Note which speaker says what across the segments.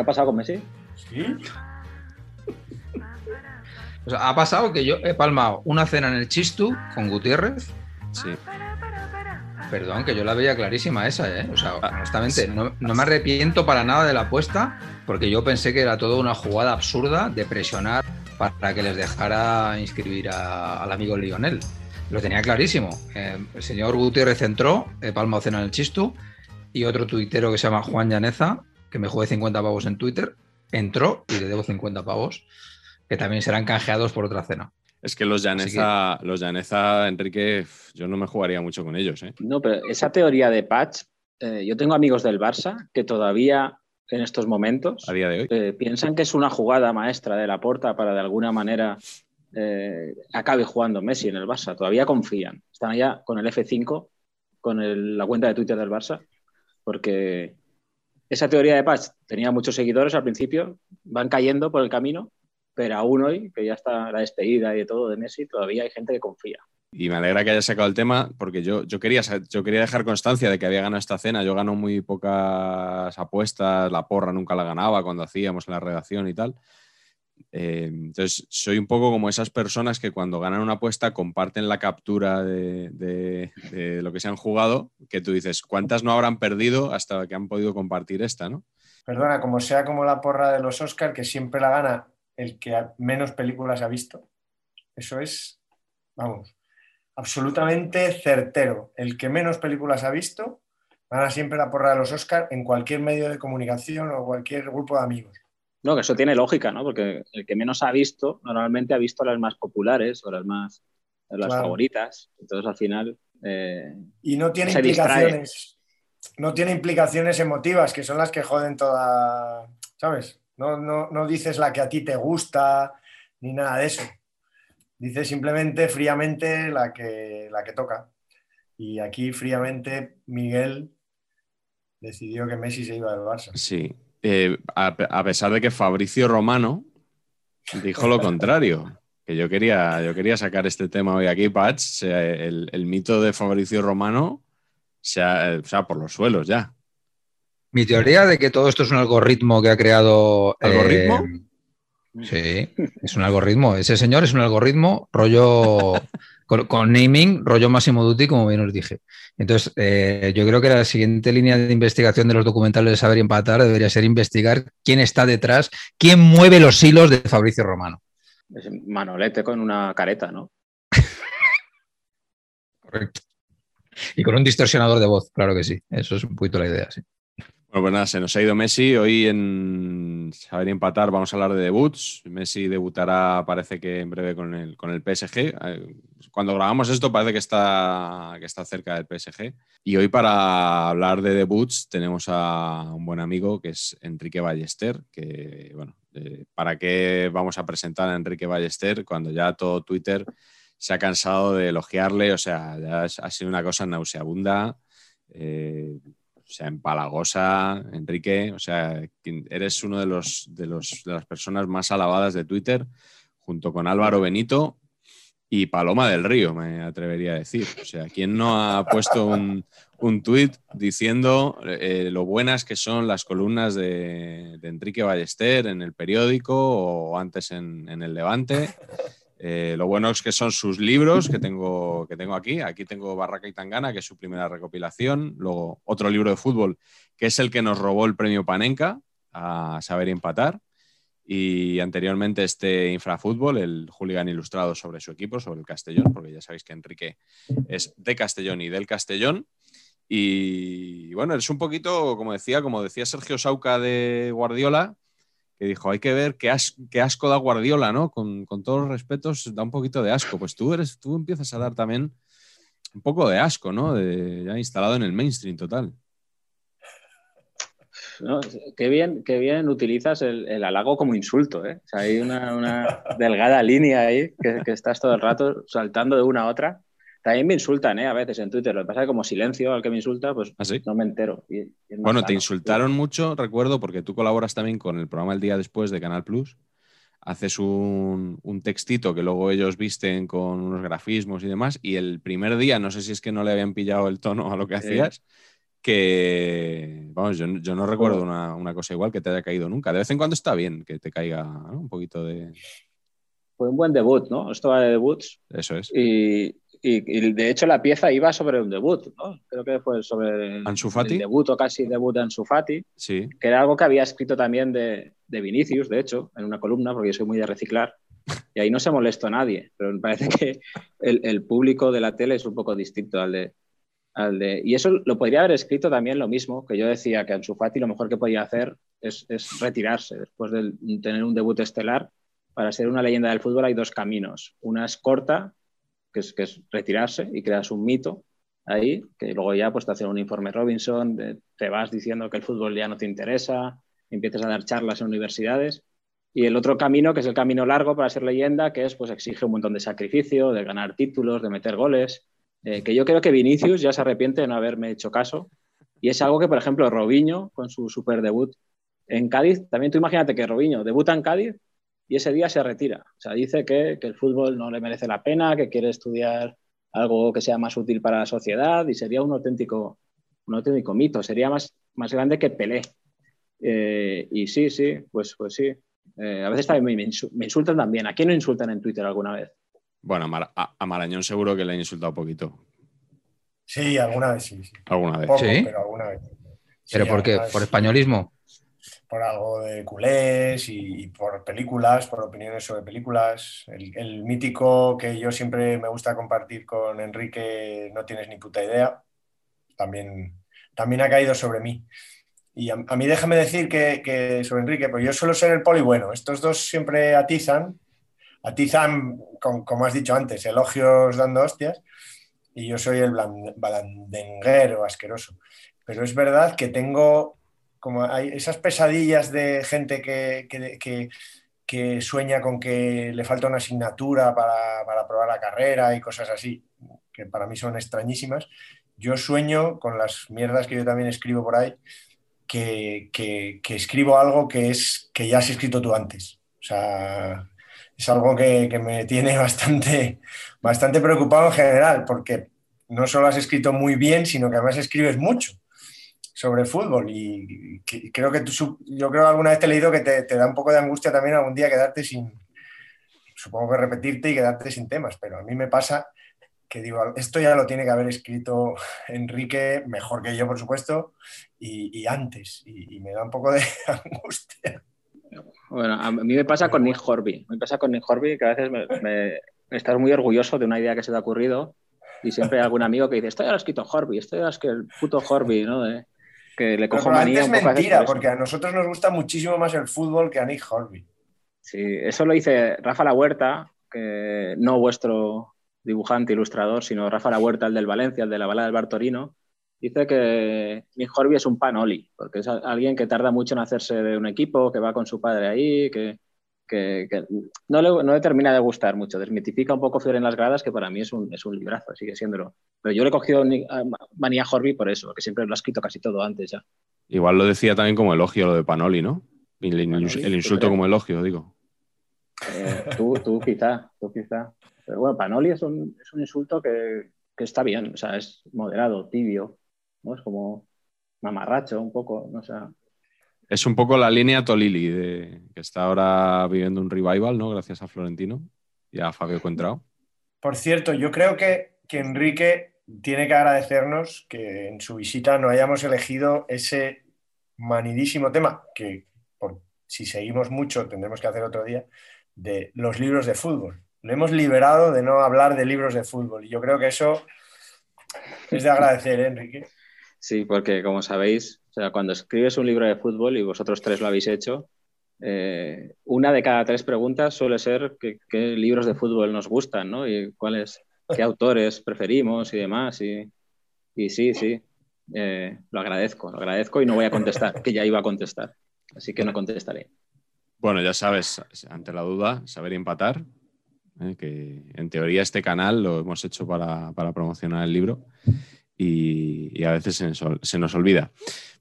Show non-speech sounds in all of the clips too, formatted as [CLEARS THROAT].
Speaker 1: ¿Qué ha pasado con Messi?
Speaker 2: ¿Sí? [LAUGHS]
Speaker 3: O sea, ha pasado que yo he palmado una cena en el Chistu con Gutiérrez.
Speaker 4: Sí.
Speaker 3: Perdón, que yo la veía clarísima esa, ¿eh? O sea, honestamente, no, no me arrepiento para nada de la apuesta, porque yo pensé que era toda una jugada absurda de presionar para que les dejara inscribir a- al amigo Lionel. Lo tenía clarísimo. Eh, el señor Gutiérrez entró, he palmado cena en el Chistu, y otro tuitero que se llama Juan Llaneza, que me jugué 50 pavos en Twitter, entró y le debo 50 pavos, que también serán canjeados por otra cena.
Speaker 4: Es que los Llaneza, los Llaneza, Enrique, yo no me jugaría mucho con ellos, ¿eh?
Speaker 1: No, pero esa teoría de patch, eh, yo tengo amigos del Barça que todavía en estos momentos
Speaker 4: A día de hoy.
Speaker 1: eh, piensan que es una jugada maestra de la porta para de alguna manera eh, acabe jugando Messi en el Barça. Todavía confían. Están allá con el F5, con el- la cuenta de Twitter del Barça, porque esa teoría de patch tenía muchos seguidores al principio, van cayendo por el camino, pero aún hoy, que ya está la despedida y de todo de Messi, todavía hay gente que confía.
Speaker 4: Y me alegra que hayas sacado el tema porque yo, yo, quería, yo quería dejar constancia de que había ganado esta cena. Yo gano muy pocas apuestas, la porra nunca la ganaba cuando hacíamos en la redacción y tal. Eh, entonces, soy un poco como esas personas que cuando ganan una apuesta comparten la captura de, lo que se han jugado, que tú dices, ¿cuántas no habrán perdido hasta que han podido compartir esta, no?
Speaker 2: Perdona, como sea como la porra de los Oscar, que siempre la gana el que menos películas ha visto. Eso es, vamos, absolutamente certero. El que menos películas ha visto gana siempre la porra de los Oscar en cualquier medio de comunicación o cualquier grupo de amigos.
Speaker 1: No, que eso tiene lógica, ¿no? Porque el que menos ha visto, normalmente ha visto las más populares o las más las
Speaker 2: Claro.
Speaker 1: favoritas. Entonces, al final, eh,
Speaker 2: Y no tiene
Speaker 1: Se distrae.
Speaker 2: implicaciones. No tiene implicaciones emotivas, que son las que joden toda. ¿Sabes? No, no, no dices la que a ti te gusta, ni nada de eso. Dices simplemente fríamente la que, la que toca. Y aquí fríamente Miguel decidió que Messi se iba del Barça.
Speaker 4: Sí. Eh, a, a pesar de que Fabricio Romano dijo lo contrario. Que yo quería, yo quería sacar este tema hoy aquí, Patch. El, el mito de Fabricio Romano se ha, por los suelos ya.
Speaker 3: Mi teoría de que todo esto es un algoritmo que ha creado.
Speaker 4: ¿Algoritmo?
Speaker 3: eh, sí, es un algoritmo. Ese señor es un algoritmo rollo con, con naming, rollo Máximo Duty, como bien os dije. Entonces, eh, yo creo que la siguiente línea de investigación de los documentales de Saber y Empatar debería ser investigar quién está detrás, quién mueve los hilos de Fabricio Romano.
Speaker 1: es Manolete con una careta, ¿no? [LAUGHS]
Speaker 3: Correcto. Y con un distorsionador de voz, claro que sí. Eso es un poquito la idea, sí.
Speaker 4: Bueno, pues nada, se nos ha ido Messi. Hoy en Saber Empatar vamos a hablar de debuts. Messi debutará, parece que en breve con el, con el PSG. Eh, Cuando grabamos esto parece que está, que está cerca del PSG. Y hoy para hablar de debuts tenemos a un buen amigo que es Enrique Ballester, que, bueno, eh, ¿para qué vamos a presentar a Enrique Ballester cuando ya todo Twitter se ha cansado de elogiarle? O sea, ya ha sido una cosa nauseabunda. Eh, o sea, empalagosa, Enrique. O sea, eres uno de los, de los de las personas más alabadas de Twitter, junto con Álvaro Benito. y Paloma del Río, me atrevería a decir. O sea, ¿quién no ha puesto un, un tuit diciendo eh, lo buenas que son las columnas de, Enrique Ballester en el periódico o antes en, el Levante? Eh, lo buenos que son sus libros que tengo, que tengo aquí. Aquí tengo Barraca y Tangana, que es su primera recopilación. Luego otro libro de fútbol, que es el que nos robó el premio Panenka a saber empatar y anteriormente este Infrafútbol, el hooligan ilustrado sobre su equipo, sobre el Castellón, porque ya sabéis que Enrique es de Castellón y del Castellón. Y bueno, es un poquito, como decía, como decía Sergio Sauca de Guardiola, que dijo, hay que ver qué, asco da Guardiola, ¿no? Con, todos los respetos, da un poquito de asco. Pues tú, eres, tú empiezas a dar también un poco de asco, ¿no? Ya instalado en el mainstream total.
Speaker 1: Qué, bien, qué bien utilizas el, halago como insulto. ¿eh? hay una, delgada línea ahí que, estás todo el rato saltando de una a otra. También me insultan ¿eh? a veces en Twitter. Lo que pasa es que como silencio al que me insulta, pues
Speaker 4: ¿Ah,
Speaker 1: no me entero.
Speaker 4: bueno, te insultaron mucho, recuerdo, porque tú colaboras también con el programa El Día Después de Canal Plus. Haces un, un, textito que luego ellos visten con unos grafismos y demás. Y el primer día, no sé si es que no le habían pillado el tono a lo que hacías, que, vamos, yo, no recuerdo una, cosa igual que te haya caído nunca. De vez en cuando está bien que te caiga un poquito de...
Speaker 1: Fue un buen debut, ¿no? Esto va de debuts.
Speaker 4: Eso es.
Speaker 1: Y, de hecho la pieza iba sobre un debut, ¿no? Creo que fue sobre
Speaker 4: Fati.
Speaker 1: el debut o casi debut de Ansu Fati,
Speaker 4: sí.
Speaker 1: que era algo que había escrito también de, de Vinicius, de hecho, en una columna, porque yo soy muy de reciclar. Y ahí no se molestó a nadie, pero me parece que el, el público de la tele es un poco distinto al de, y eso lo podría haber escrito también lo mismo, que yo decía que Ansu Fati lo mejor que podía hacer es, retirarse después de tener un debut estelar. Para ser una leyenda del fútbol hay dos caminos. Una es corta, que es, que es retirarse y creas un mito ahí, que luego ya pues te hacen un informe Robinson, te vas diciendo que el fútbol ya no te interesa, empiezas a dar charlas en universidades. Y el otro camino, que es el camino largo para ser leyenda, que es pues exige un montón de sacrificio, de ganar títulos, de meter goles, eh, que yo creo que Vinicius ya se arrepiente de no haberme hecho caso. Y es algo que, por ejemplo, Robinho, con su super debut en Cádiz, también tú imagínate que Robinho debuta en Cádiz y ese día se retira. O sea, dice que, el fútbol no le merece la pena, que quiere estudiar algo que sea más útil para la sociedad y sería un auténtico, un auténtico mito, sería más, más grande que Pelé. Eh, y sí, sí, pues, pues sí. Eh, a veces también me, me, insultan también. ¿A quién no insultan en Twitter alguna vez?
Speaker 4: Bueno, a, Marañón seguro que le han insultado un poquito.
Speaker 2: Sí, alguna vez sí.
Speaker 4: ¿Alguna vez?
Speaker 3: ¿Sí?
Speaker 2: Pero alguna vez.
Speaker 3: ¿Pero por qué? ¿Por españolismo?
Speaker 2: Por algo de culés y, por películas, por opiniones sobre películas. El, mítico que yo siempre me gusta compartir con Enrique, no tienes ni puta idea, también, también ha caído sobre mí. Y a, mí déjame decir que, que, sobre Enrique, pues yo suelo ser el poli bueno. Estos dos siempre atizan atizan, como has dicho antes, elogios dando hostias, y yo soy el balandenguero asqueroso. Pero es verdad que tengo como hay esas pesadillas de gente que, que, sueña con que le falta una asignatura para, para probar la carrera y cosas así, que para mí son extrañísimas. Yo sueño con las mierdas que yo también escribo por ahí, que, que, que, escribo algo que es que ya has escrito tú antes. O sea, es algo que, me tiene [LAUGHS] bastante, bastante preocupado en general, porque no solo has escrito muy bien, sino que además escribes mucho sobre fútbol y creo que tú, yo creo que alguna vez te he leído que te, da un poco de angustia también algún día quedarte sin, supongo que repetirte y quedarte sin temas, pero a mí me pasa que digo, esto ya lo tiene que haber escrito [LAUGHS] Enrique, mejor que yo, por supuesto, y, antes, y, me da un poco de [LAUGHS] angustia.
Speaker 1: Bueno, a mí me pasa con Nick Horby. Me pasa con Nick Horby que a veces me, estás muy orgulloso de una idea que se te ha ocurrido y siempre hay algún amigo que dice, esto ya lo ha escrito Horby, esto ya es que el puto Horby, ¿no? Que le cojo manía
Speaker 2: es mentira, porque a nosotros nos gusta muchísimo más el fútbol que a Nick Horby.
Speaker 1: Sí, eso lo dice Rafa La Huerta, que no vuestro dibujante, ilustrador, sino Rafa La Huerta, el del Valencia, el de la balada del Bartorino, dice que Nick Horby es un panoli, porque es alguien que tarda mucho en hacerse de un equipo, que va con su padre ahí, que, no, le, no, termina de gustar mucho. Desmitifica un poco Fiore en las gradas, que para mí es un, es un librazo, sigue siéndolo. Pero yo le he cogido manía Horby por eso, que siempre lo ha escrito casi todo antes ya.
Speaker 4: Igual lo decía también como elogio lo de Panoli, ¿no? El, insulto como elogio, digo.
Speaker 1: Eh, tú, tú quizá, tú quizá. Pero bueno, Panoli es un, es un insulto que, que, está bien, o sea, es moderado, tibio, ¿no? Es como mamarracho un poco, no sé.
Speaker 4: Es un poco la línea Tolili, de, que está ahora viviendo un revival, ¿no? Gracias a Florentino y a Fabio Cuentrao.
Speaker 2: Por cierto, yo creo que, que Enrique tiene que agradecernos que en su visita no hayamos elegido ese manidísimo tema, que por, si seguimos mucho tendremos que hacer otro día, de los libros de fútbol. Lo hemos liberado de no hablar de libros de fútbol y yo creo que eso es de agradecer, ¿eh, Enrique.
Speaker 1: Sí, porque como sabéis, o sea, cuando escribes un libro de fútbol y vosotros tres lo habéis hecho, eh, una de cada tres preguntas suele ser qué, libros de fútbol nos gustan, ¿no? Y cuáles, qué autores preferimos y demás. Y, y sí, sí, eh, lo agradezco, lo agradezco y no voy a contestar, que ya iba a contestar. Así que no contestaré.
Speaker 4: Bueno, ya sabes, ante la duda, saber empatar, ¿eh? que en teoría este canal lo hemos hecho para, para promocionar el libro y, a veces se nos, olvida.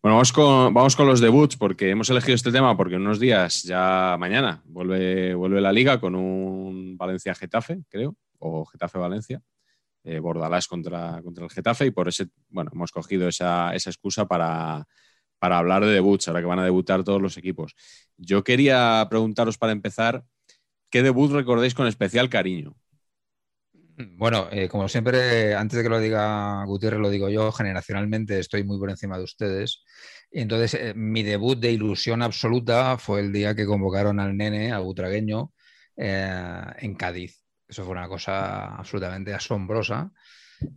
Speaker 4: Bueno, vamos con, los debuts porque hemos elegido este tema porque unos días, ya mañana, vuelve, la liga con un Valencia-Getafe, creo, o Getafe-Valencia. Eh, Bordalás contra, el Getafe y por ese, bueno, hemos cogido esa, esa excusa para, para hablar de debuts, ahora que van a debutar todos los equipos. Yo quería preguntaros para empezar, ¿qué debut recordáis con especial cariño?
Speaker 3: Bueno, eh, como siempre, antes de que lo diga Gutiérrez, lo digo yo, generacionalmente estoy muy por encima de ustedes. Entonces, eh, mi debut de ilusión absoluta fue el día que convocaron al nene, al butragueño, eh, en Cádiz. Eso fue una cosa absolutamente asombrosa,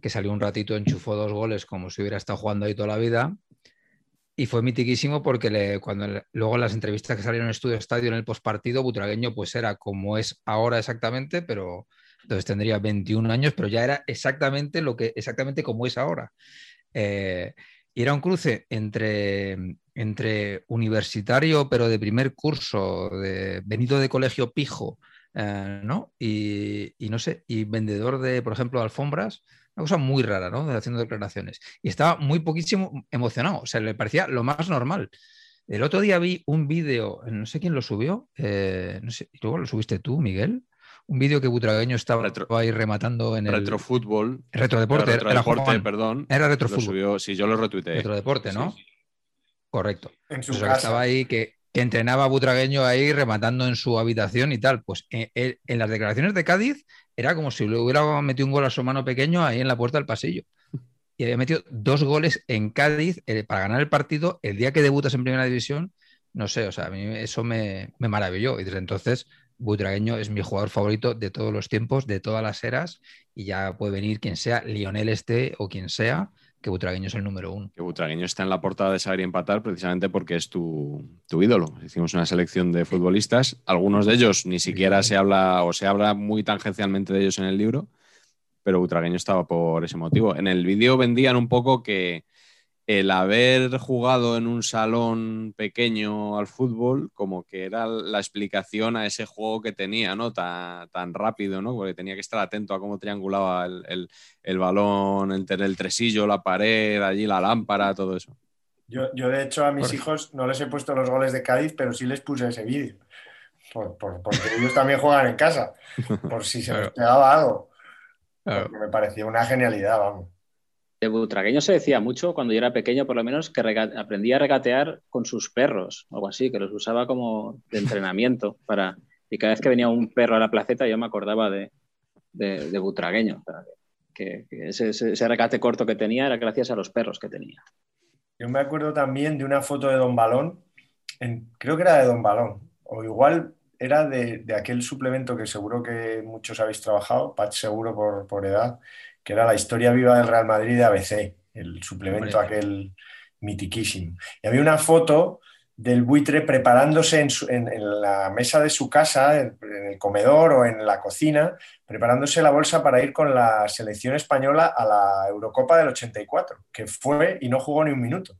Speaker 3: que salió un ratito, enchufó dos goles como si hubiera estado jugando ahí toda la vida. Y fue mitiquísimo porque cuando luego las entrevistas que salieron en Estudio Estadio en el postpartido, Butragueño pues era como es ahora exactamente, pero entonces tendría 21 años, pero ya era exactamente lo que exactamente como es ahora. Eh, y era un cruce entre, entre universitario, pero de primer curso, venido de colegio pijo, eh, ¿no? Y, y, no sé, y vendedor de, por ejemplo, alfombras, una cosa muy rara, ¿no? Haciendo declaraciones. Y estaba muy poquísimo emocionado, o sea, le parecía lo más normal. El otro día vi un vídeo, no sé quién lo subió, eh, no sé, luego lo subiste tú, Miguel, un vídeo que Butragueño estaba
Speaker 4: Retro,
Speaker 3: ahí rematando en el
Speaker 4: retrofútbol.
Speaker 3: Retrodeporte.
Speaker 4: Era retrodeporte, era perdón.
Speaker 3: Era retrofútbol.
Speaker 4: Subió, sí, yo lo retuiteé.
Speaker 3: Retrodeporte, ¿no? Sí. Correcto.
Speaker 2: En su
Speaker 3: Pues
Speaker 2: casa.
Speaker 3: estaba ahí que, que, entrenaba a Butragueño ahí rematando en su habitación y tal. Pues en, en, las declaraciones de Cádiz era como si le hubiera metido un gol a su mano pequeño ahí en la puerta del pasillo. Y había metido dos goles en Cádiz eh, para ganar el partido el día que debutas en primera división. No sé, o sea, a mí eso me, me maravilló. Y desde entonces Butragueño es mi jugador favorito de todos los tiempos, de todas las eras, y ya puede venir quien sea, Lionel este o quien sea, que Butragueño es el número uno.
Speaker 4: Que Butragueño está en la portada de Saber y Empatar precisamente porque es tu, tu, ídolo. Hicimos una selección de futbolistas, algunos de ellos ni siquiera se habla o se habla muy tangencialmente de ellos en el libro, pero Butragueño estaba por ese motivo. En el vídeo vendían un poco que el haber jugado en un salón pequeño al fútbol, como que era la explicación a ese juego que tenía, ¿no? Tan, tan rápido, ¿no? Porque tenía que estar atento a cómo triangulaba el, el, el balón, el, el, tresillo, la pared, allí la lámpara, todo eso.
Speaker 2: Yo, yo de hecho, a mis por... hijos no les he puesto los goles de Cádiz, pero sí les puse ese vídeo. Por, por, porque ellos también juegan en casa, por si se claro. les pegaba algo. Claro. me pareció una genialidad, vamos.
Speaker 1: De Butragueño se decía mucho cuando yo era pequeño, por lo menos, que aprendía a regatear con sus perros, algo así, que los usaba como de entrenamiento para. Y cada vez que venía un perro a la placeta, yo me acordaba de, de, Butragueño. Que, ese, regate corto que tenía era gracias a los perros que tenía.
Speaker 2: Yo me acuerdo también de una foto de Don Balón, creo que era de Don Balón, o igual era de, de, aquel suplemento que seguro que muchos habéis trabajado, Patch seguro por, por edad, que era la historia viva del Real Madrid de ABC, el suplemento Hombre. aquel mitiquísimo. Y había una foto del buitre preparándose en, su, en, en la mesa de su casa, en, el comedor o en la cocina, preparándose la bolsa para ir con la selección española a la Eurocopa del 84, que fue y no jugó ni un minuto.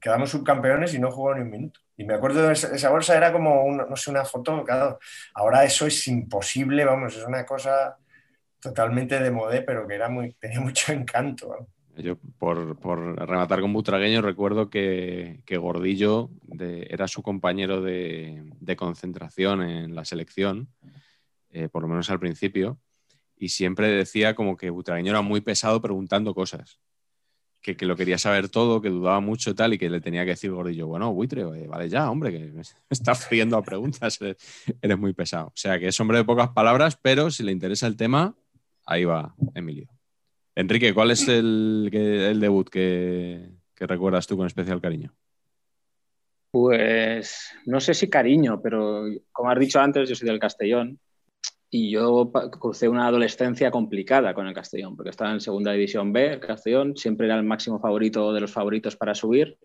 Speaker 2: Quedamos subcampeones y no jugó ni un minuto. Y me acuerdo de esa, esa bolsa, era como, un, no sé, una foto, claro. Ahora eso es imposible, vamos, es una cosa totalmente de modé, pero que era muy, [LAUGHS] tenía mucho encanto.
Speaker 4: Yo, por, por, rematar con Butragueño, recuerdo que, que Gordillo era su compañero de, de, concentración en la selección, eh, por lo menos al principio, y siempre decía como que Butragueño era muy pesado preguntando cosas. Que, que, lo quería saber todo, que dudaba mucho tal, y que le tenía que decir Gordillo, bueno, buitre, vale ya, hombre, que me [LAUGHS] estás friendo a preguntas, [LAUGHS] eres, muy pesado. O sea, que es hombre de pocas palabras, pero si le interesa el tema, ahí va Emilio. Enrique, ¿cuál es el, debut que, recuerdas tú con especial cariño?
Speaker 1: Pues no sé si cariño, pero como has dicho antes, yo soy del Castellón y yo crucé una adolescencia complicada con el Castellón, porque estaba en segunda división B, el Castellón siempre era el máximo favorito de los favoritos para subir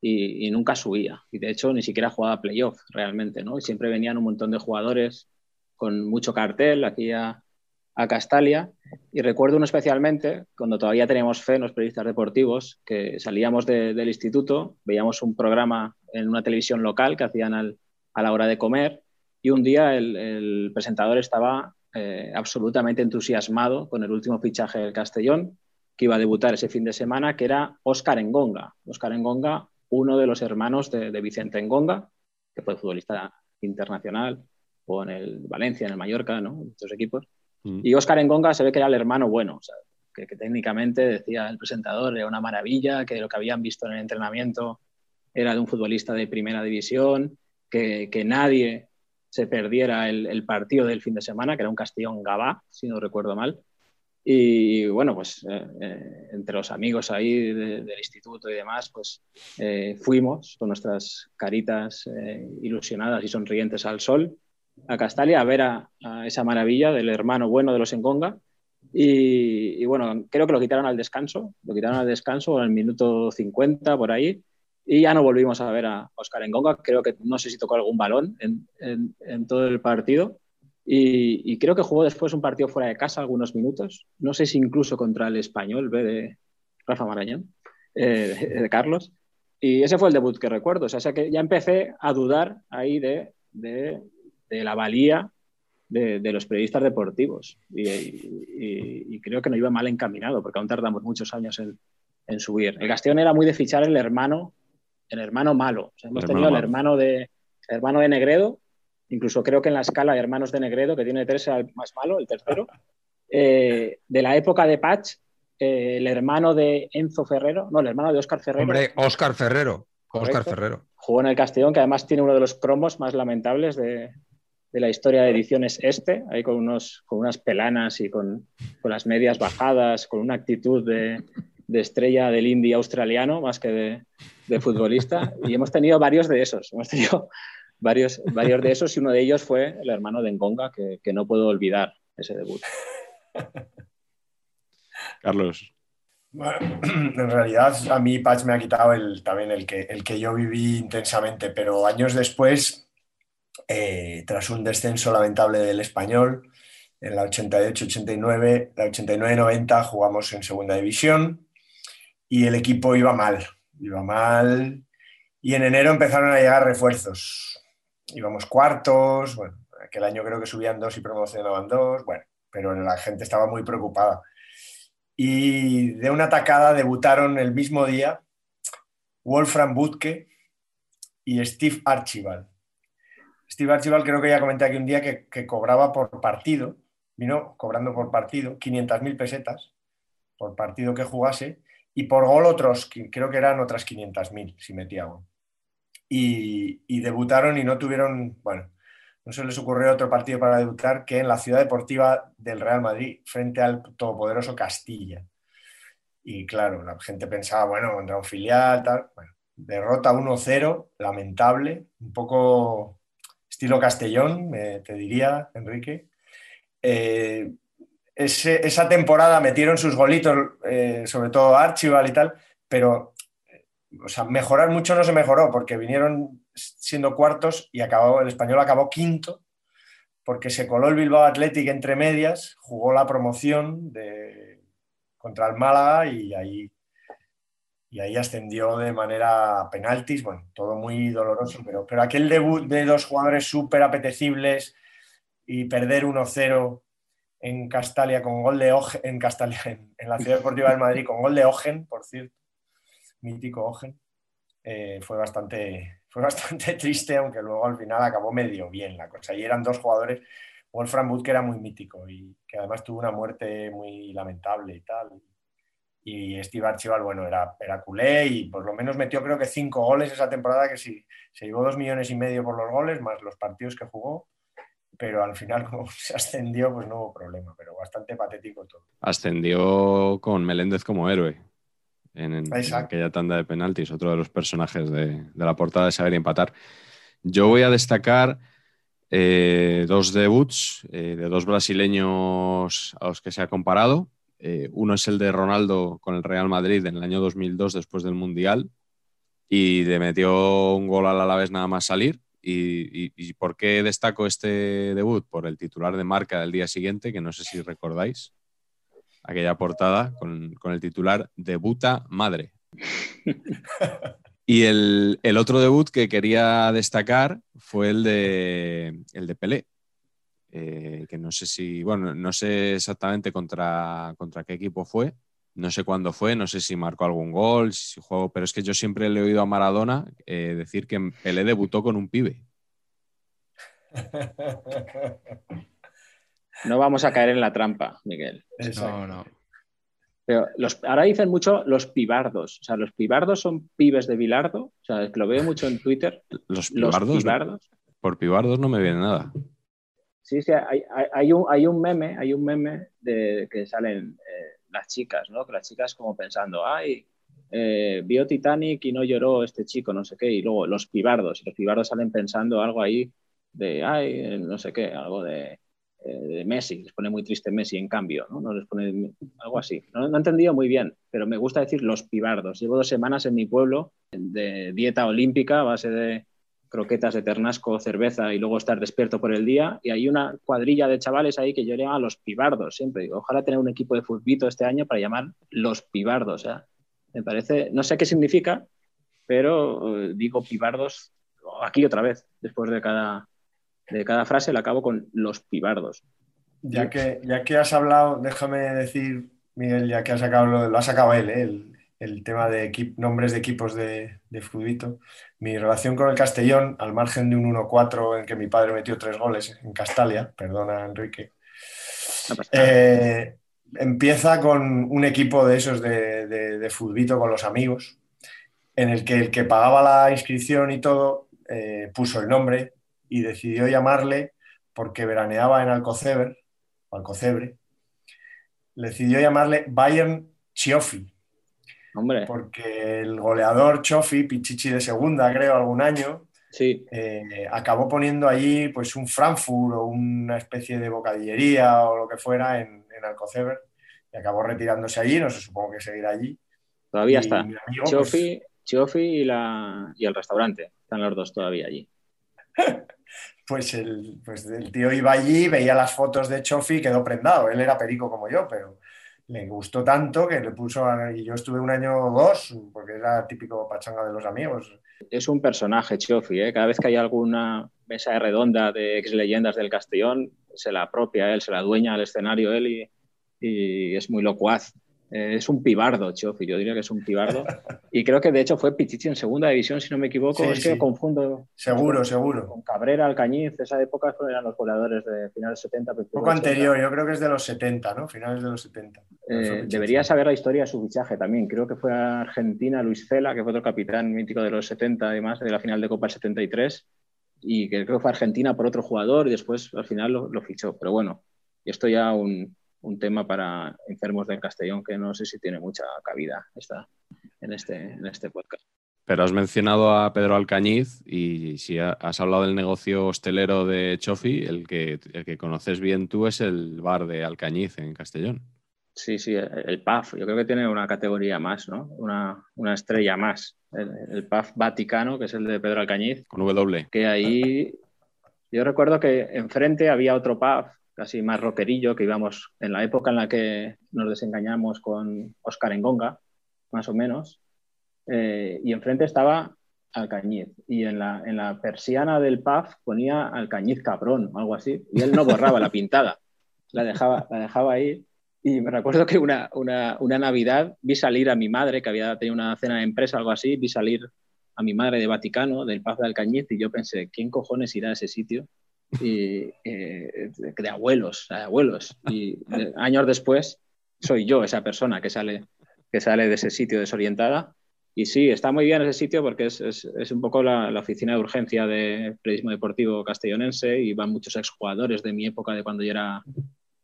Speaker 1: y, nunca subía. Y de hecho ni siquiera jugaba playoff realmente, ¿no? Y siempre venían un montón de jugadores con mucho cartel aquí a, a Castalia. Y recuerdo uno especialmente, cuando todavía teníamos fe en los periodistas deportivos, que salíamos del instituto, veíamos un programa en una televisión local que hacían a la hora de comer y un día el, presentador estaba eh, absolutamente entusiasmado con el último fichaje del Castellón, que iba a debutar ese fin de semana, que era Óscar Engonga. Óscar Engonga, uno de los hermanos de, Vicente Engonga, que fue futbolista internacional, o en el Valencia, en el Mallorca, ¿no? en estos equipos. Mm. Y Óscar Engonga se ve que era el hermano bueno, que, técnicamente decía el presentador, era una maravilla, que lo que habían visto en el entrenamiento era de un futbolista de primera división, que, que nadie se perdiera el, partido del fin de semana, que era un Castellón Gabá, si no recuerdo mal. Y bueno, pues eh, eh, entre los amigos ahí del instituto y demás, pues eh, fuimos con nuestras caritas ilusionadas y sonrientes al sol a Castalia a ver a, esa maravilla del hermano bueno de los Engonga. Y, bueno, creo que lo quitaron al descanso, lo quitaron al descanso en el minuto 50 por ahí. Y ya no volvimos a ver a Oscar Engonga. Creo que no sé si tocó algún balón en, en, todo el partido. Y, creo que jugó después un partido fuera de casa algunos minutos. No sé si incluso contra el español B de Rafa Marañón, eh, de, Carlos. Y ese fue el debut que recuerdo. O sea, que ya empecé a dudar ahí de, de la valía de, los periodistas deportivos. Y, y, creo que no iba mal encaminado, porque aún tardamos muchos años en, en subir. El Castellón era muy de fichar el hermano el hermano malo. hemos tenido el hermano de, hermano de Negredo, incluso creo que en la escala de hermanos de Negredo, que tiene tres, el más malo, el tercero. [LAUGHS] Eh, de la época de Patch, eh, el hermano de Enzo Ferrero, no, el hermano de Óscar Ferrero.
Speaker 3: Hombre, Óscar Ferrero. Óscar Ferrero.
Speaker 1: Jugó en el Castellón, que además tiene uno de los cromos más lamentables de, la historia de ediciones este, ahí con, unos, con unas pelanas y con, las medias bajadas, con una actitud de, de estrella del indie australiano más que de, de futbolista y hemos tenido varios de esos, hemos tenido varios, varios de esos y uno de ellos fue el hermano de Ngonga, que, que no puedo olvidar ese debut.
Speaker 4: Carlos.
Speaker 2: Bueno, [CLEARS THROAT] en realidad a mí Patch me ha quitado el, también el que, el que yo viví intensamente, pero años después, eh, tras un descenso lamentable del español, en la 88-89, la 89-90 jugamos en segunda división y el equipo iba mal, iba mal. Y en enero empezaron a llegar refuerzos. Íbamos cuartos, bueno, aquel año creo que subían dos y promocionaban dos, bueno, pero la gente estaba muy preocupada. Y de una atacada debutaron el mismo día Wolfram Butke y Steve Archibald. Steve Archibald creo que ya comenté aquí un día que, cobraba por partido, vino cobrando por partido 500.000 pesetas por partido que jugase y por gol otros, creo que eran otras 500.000 si metía Y, y, debutaron y no tuvieron, bueno, no se les ocurrió otro partido para debutar que en la ciudad deportiva del Real Madrid frente al todopoderoso Castilla. Y claro, la gente pensaba, bueno, contra un filial, tal. Bueno, derrota 1-0, lamentable, un poco estilo Castellón, te diría, Enrique. Eh, esa temporada metieron sus golitos, eh, sobre todo Archibald y tal, pero o sea, mejorar mucho no se mejoró porque vinieron siendo cuartos y acabó, el español acabó quinto porque se coló el Bilbao Athletic entre medias, jugó la promoción de, contra el Málaga y ahí, y ahí ascendió de manera penaltis, bueno, todo muy doloroso, pero, pero aquel debut de dos jugadores súper apetecibles y perder 1-0 en Castalia con gol de Ogen, en Castalia, en, la Ciudad Deportiva del Madrid con gol de Ogen, por cierto, mítico Ogen, eh, fue, bastante, fue bastante [LAUGHS] triste, aunque luego al final acabó medio bien la cosa. Y eran dos jugadores Wolfram que era muy mítico y que además tuvo una muerte muy lamentable y tal. Y Steve Archibald, bueno, era, era culé y por lo menos metió creo que cinco goles esa temporada, que sí, se llevó dos millones y medio por los goles, más los partidos que jugó pero al final [LAUGHS] como se ascendió pues no hubo problema, pero bastante patético todo.
Speaker 4: Ascendió con Meléndez como héroe en, aquella tanda de penaltis, otro de los personajes de, la portada de Saber Empatar. Yo voy a destacar eh, dos debuts eh, de dos brasileños a los que se ha comparado. Eh, uno es el de Ronaldo con el Real Madrid en el año 2002 después del Mundial y le metió un gol al Alavés nada más salir. Y, por qué destaco este debut? Por el titular de marca del día siguiente, que no sé si recordáis aquella portada con, el titular Debuta Madre. y el, otro debut que quería destacar fue el de, el de Pelé. Eh, que no sé si, bueno, no sé exactamente contra, contra qué equipo fue, no sé cuándo fue, no sé si marcó algún gol, si jugó, pero es que yo siempre le he oído a Maradona eh, decir que Pelé debutó con un pibe. [LAUGHS]
Speaker 1: No vamos a caer en la trampa, Miguel.
Speaker 3: No, no.
Speaker 1: Pero los, ahora dicen mucho los pibardos. O sea, los pibardos son pibes de Bilardo. O sea, es que lo veo mucho en Twitter.
Speaker 4: Los pibardos. Por pibardos no me viene nada.
Speaker 1: Sí, sí, hay, un, hay un meme, hay un meme de que salen eh, las chicas, ¿no? Que las chicas como pensando, ay, eh, vio Titanic y no lloró este chico, no sé qué, y luego los pibardos, y los pibardos salen pensando algo ahí de, ay, no sé qué, algo de, eh, de Messi, les pone muy triste Messi en cambio, ¿no? no les pone algo así. No, no, he entendido muy bien, pero me gusta decir los pibardos. Llevo dos semanas en mi pueblo de dieta olímpica a base de croquetas de ternasco, cerveza y luego estar despierto por el día. Y hay una cuadrilla de chavales ahí que yo le llamo a los pibardos siempre. Digo, ojalá tener un equipo de fútbol este año para llamar los pibardos. Me parece, no sé qué significa, pero eh, digo pibardos aquí otra vez, después de cada, de cada frase la acabo con los pibardos.
Speaker 2: Ya que, ya que has hablado, déjame decir, Miguel, ya que has sacado lo, lo ha sacado él, ¿eh? Tema de nombres de equipos de, de Mi relación con el Castellón, al margen de un 1-4 en que mi padre metió tres goles en Castalia, perdona Enrique, eh, empieza con un equipo de esos de, de, con los amigos, en el que el que pagaba la inscripción y todo eh, puso el nombre y decidió llamarle, porque veraneaba en Alcoceber, Alcocebre, decidió llamarle Bayern Chiofi.
Speaker 1: Hombre.
Speaker 2: Porque el goleador Chofi, Pichichi de segunda, creo, algún año,
Speaker 1: sí.
Speaker 2: Eh, acabó poniendo allí pues, un Frankfurt o una especie de bocadillería o lo que fuera en, en Alcoceber y acabó retirándose allí, no sé, supongo que seguirá allí.
Speaker 1: Todavía está. Chofi, pues y, la, y el restaurante, están los dos todavía allí. [LAUGHS]
Speaker 2: pues el, pues el tío iba allí, veía las fotos de Chofi y quedó prendado. Él era perico como yo, pero le gustó tanto que le puso. y yo estuve un año o dos, porque era típico pachanga de los amigos.
Speaker 1: Es un personaje, Chofi. ¿eh? Cada vez que hay alguna mesa redonda de ex leyendas del Castellón, se la apropia él, se la dueña al escenario él y, y es muy locuaz. Eh, es un pibardo, Chofi, yo diría que es un pibardo. [LAUGHS] Y creo que de hecho fue Pichichi en segunda división, si no me equivoco. es que confundo.
Speaker 2: Seguro, seguro.
Speaker 1: Con Cabrera, Alcañiz, esa época eran los goleadores de finales 70. Un
Speaker 2: poco anterior, yo creo que es de los 70, ¿no? Finales de los 70.
Speaker 1: Eh, debería saber la historia de su fichaje también. Creo que fue a Argentina Luis Cela, que fue otro capitán mítico de los 70, además, de la final de Copa 73. Y que creo que fue a Argentina por otro jugador y después al final lo, lo fichó. Pero bueno, esto ya un, un tema para enfermos del Castellón que no sé si tiene mucha cabida esta, en, este, en este podcast.
Speaker 4: Pero has mencionado a Pedro Alcañiz y si has hablado del negocio hostelero de Chofi, el que, el que conoces bien tú es el bar de Alcañiz en Castellón.
Speaker 1: Sí, sí, el PAF. Yo creo que tiene una categoría más, ¿no? Una, una estrella más. El, el, PAF Vaticano, que es el de Pedro Alcañiz.
Speaker 4: Con W.
Speaker 1: Que ahí. Yo recuerdo que enfrente había otro PAF casi más rockerillo, que íbamos en la época en la que nos desengañamos con Oscar Engonga, más o menos, eh, y enfrente estaba Alcañiz, y en la, en la persiana del PAF ponía Alcañiz cabrón o algo así, y él no borraba la pintada, la dejaba, la dejaba ahí. Y me recuerdo que una, una, una Navidad vi salir a mi madre, que había tenido una cena de empresa, algo así, vi salir a mi madre de Vaticano, del PAF de Alcañiz, y yo pensé, ¿quién cojones irá a ese sitio? Y, eh, de abuelos, de abuelos. Y eh, años después soy yo esa persona que sale, que sale de ese sitio desorientada. Y sí, está muy bien ese sitio porque es, es, es un poco la, la, oficina de urgencia de periodismo deportivo castellonense y van muchos exjugadores de mi época, de cuando yo era,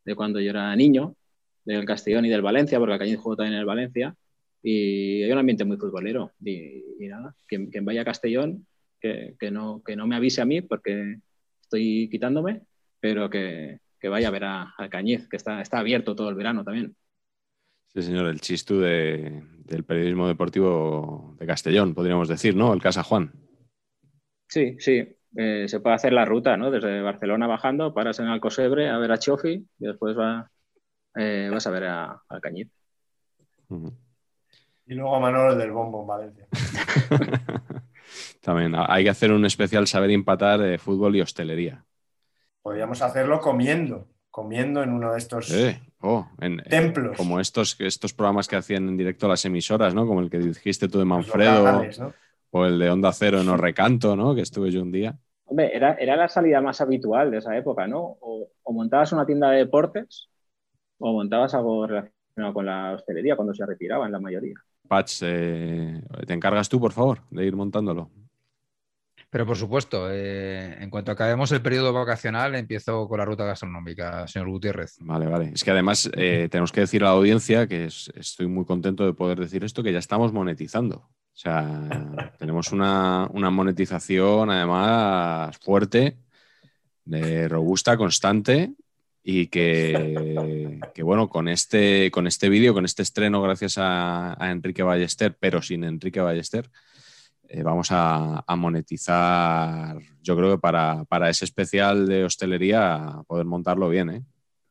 Speaker 1: de cuando yo era niño, del Castellón y del Valencia, porque Cañiz jugó también en el Valencia. Y hay un ambiente muy futbolero. Y, y nada, quien, quien, vaya a Castellón, que, que, no, que no me avise a mí porque estoy quitándome, pero que, que vaya a ver a, a, Cañiz, que está, está abierto todo el verano también.
Speaker 4: Sí, señor, el chistu de, del periodismo deportivo de Castellón, podríamos decir, ¿no? El Casa Juan.
Speaker 1: Sí, sí. Eh, se puede hacer la ruta, ¿no? Desde Barcelona bajando, paras en Alcosebre a ver a Chofi y después va, eh, vas a ver a, a Cañiz.
Speaker 2: Uh -huh. Y luego a Manolo del Bombo en Valencia. [LAUGHS]
Speaker 4: También hay que hacer un especial saber empatar de fútbol y hostelería.
Speaker 2: Podríamos hacerlo comiendo, comiendo en uno de estos
Speaker 4: eh, oh, en,
Speaker 2: templos.
Speaker 4: Como estos, estos programas que hacían en directo las emisoras, ¿no? Como el que dijiste tú de Manfredo. Locales, ¿no? O el de Onda Cero en Recanto, ¿no? Que estuve yo un día.
Speaker 1: Hombre, era, era la salida más habitual de esa época, ¿no? O, o montabas una tienda de deportes o montabas algo relacionado con la hostelería cuando se retiraban la mayoría.
Speaker 4: Patch, eh, ¿te encargas tú, por favor, de ir montándolo?
Speaker 3: Pero por supuesto, eh, en cuanto acabemos el periodo vacacional, empiezo con la ruta gastronómica, señor Gutiérrez.
Speaker 4: Vale, vale. Es que además eh, tenemos que decir a la audiencia que es, estoy muy contento de poder decir esto, que ya estamos monetizando. O sea, [LAUGHS] tenemos una, una, monetización además fuerte, robusta, constante y que, que, bueno, con este, con este vídeo, con este estreno, gracias a, a Enrique Ballester, pero sin Enrique Ballester, eh, vamos a, a, monetizar, yo creo que para, para, ese especial de hostelería, poder montarlo bien. ¿eh?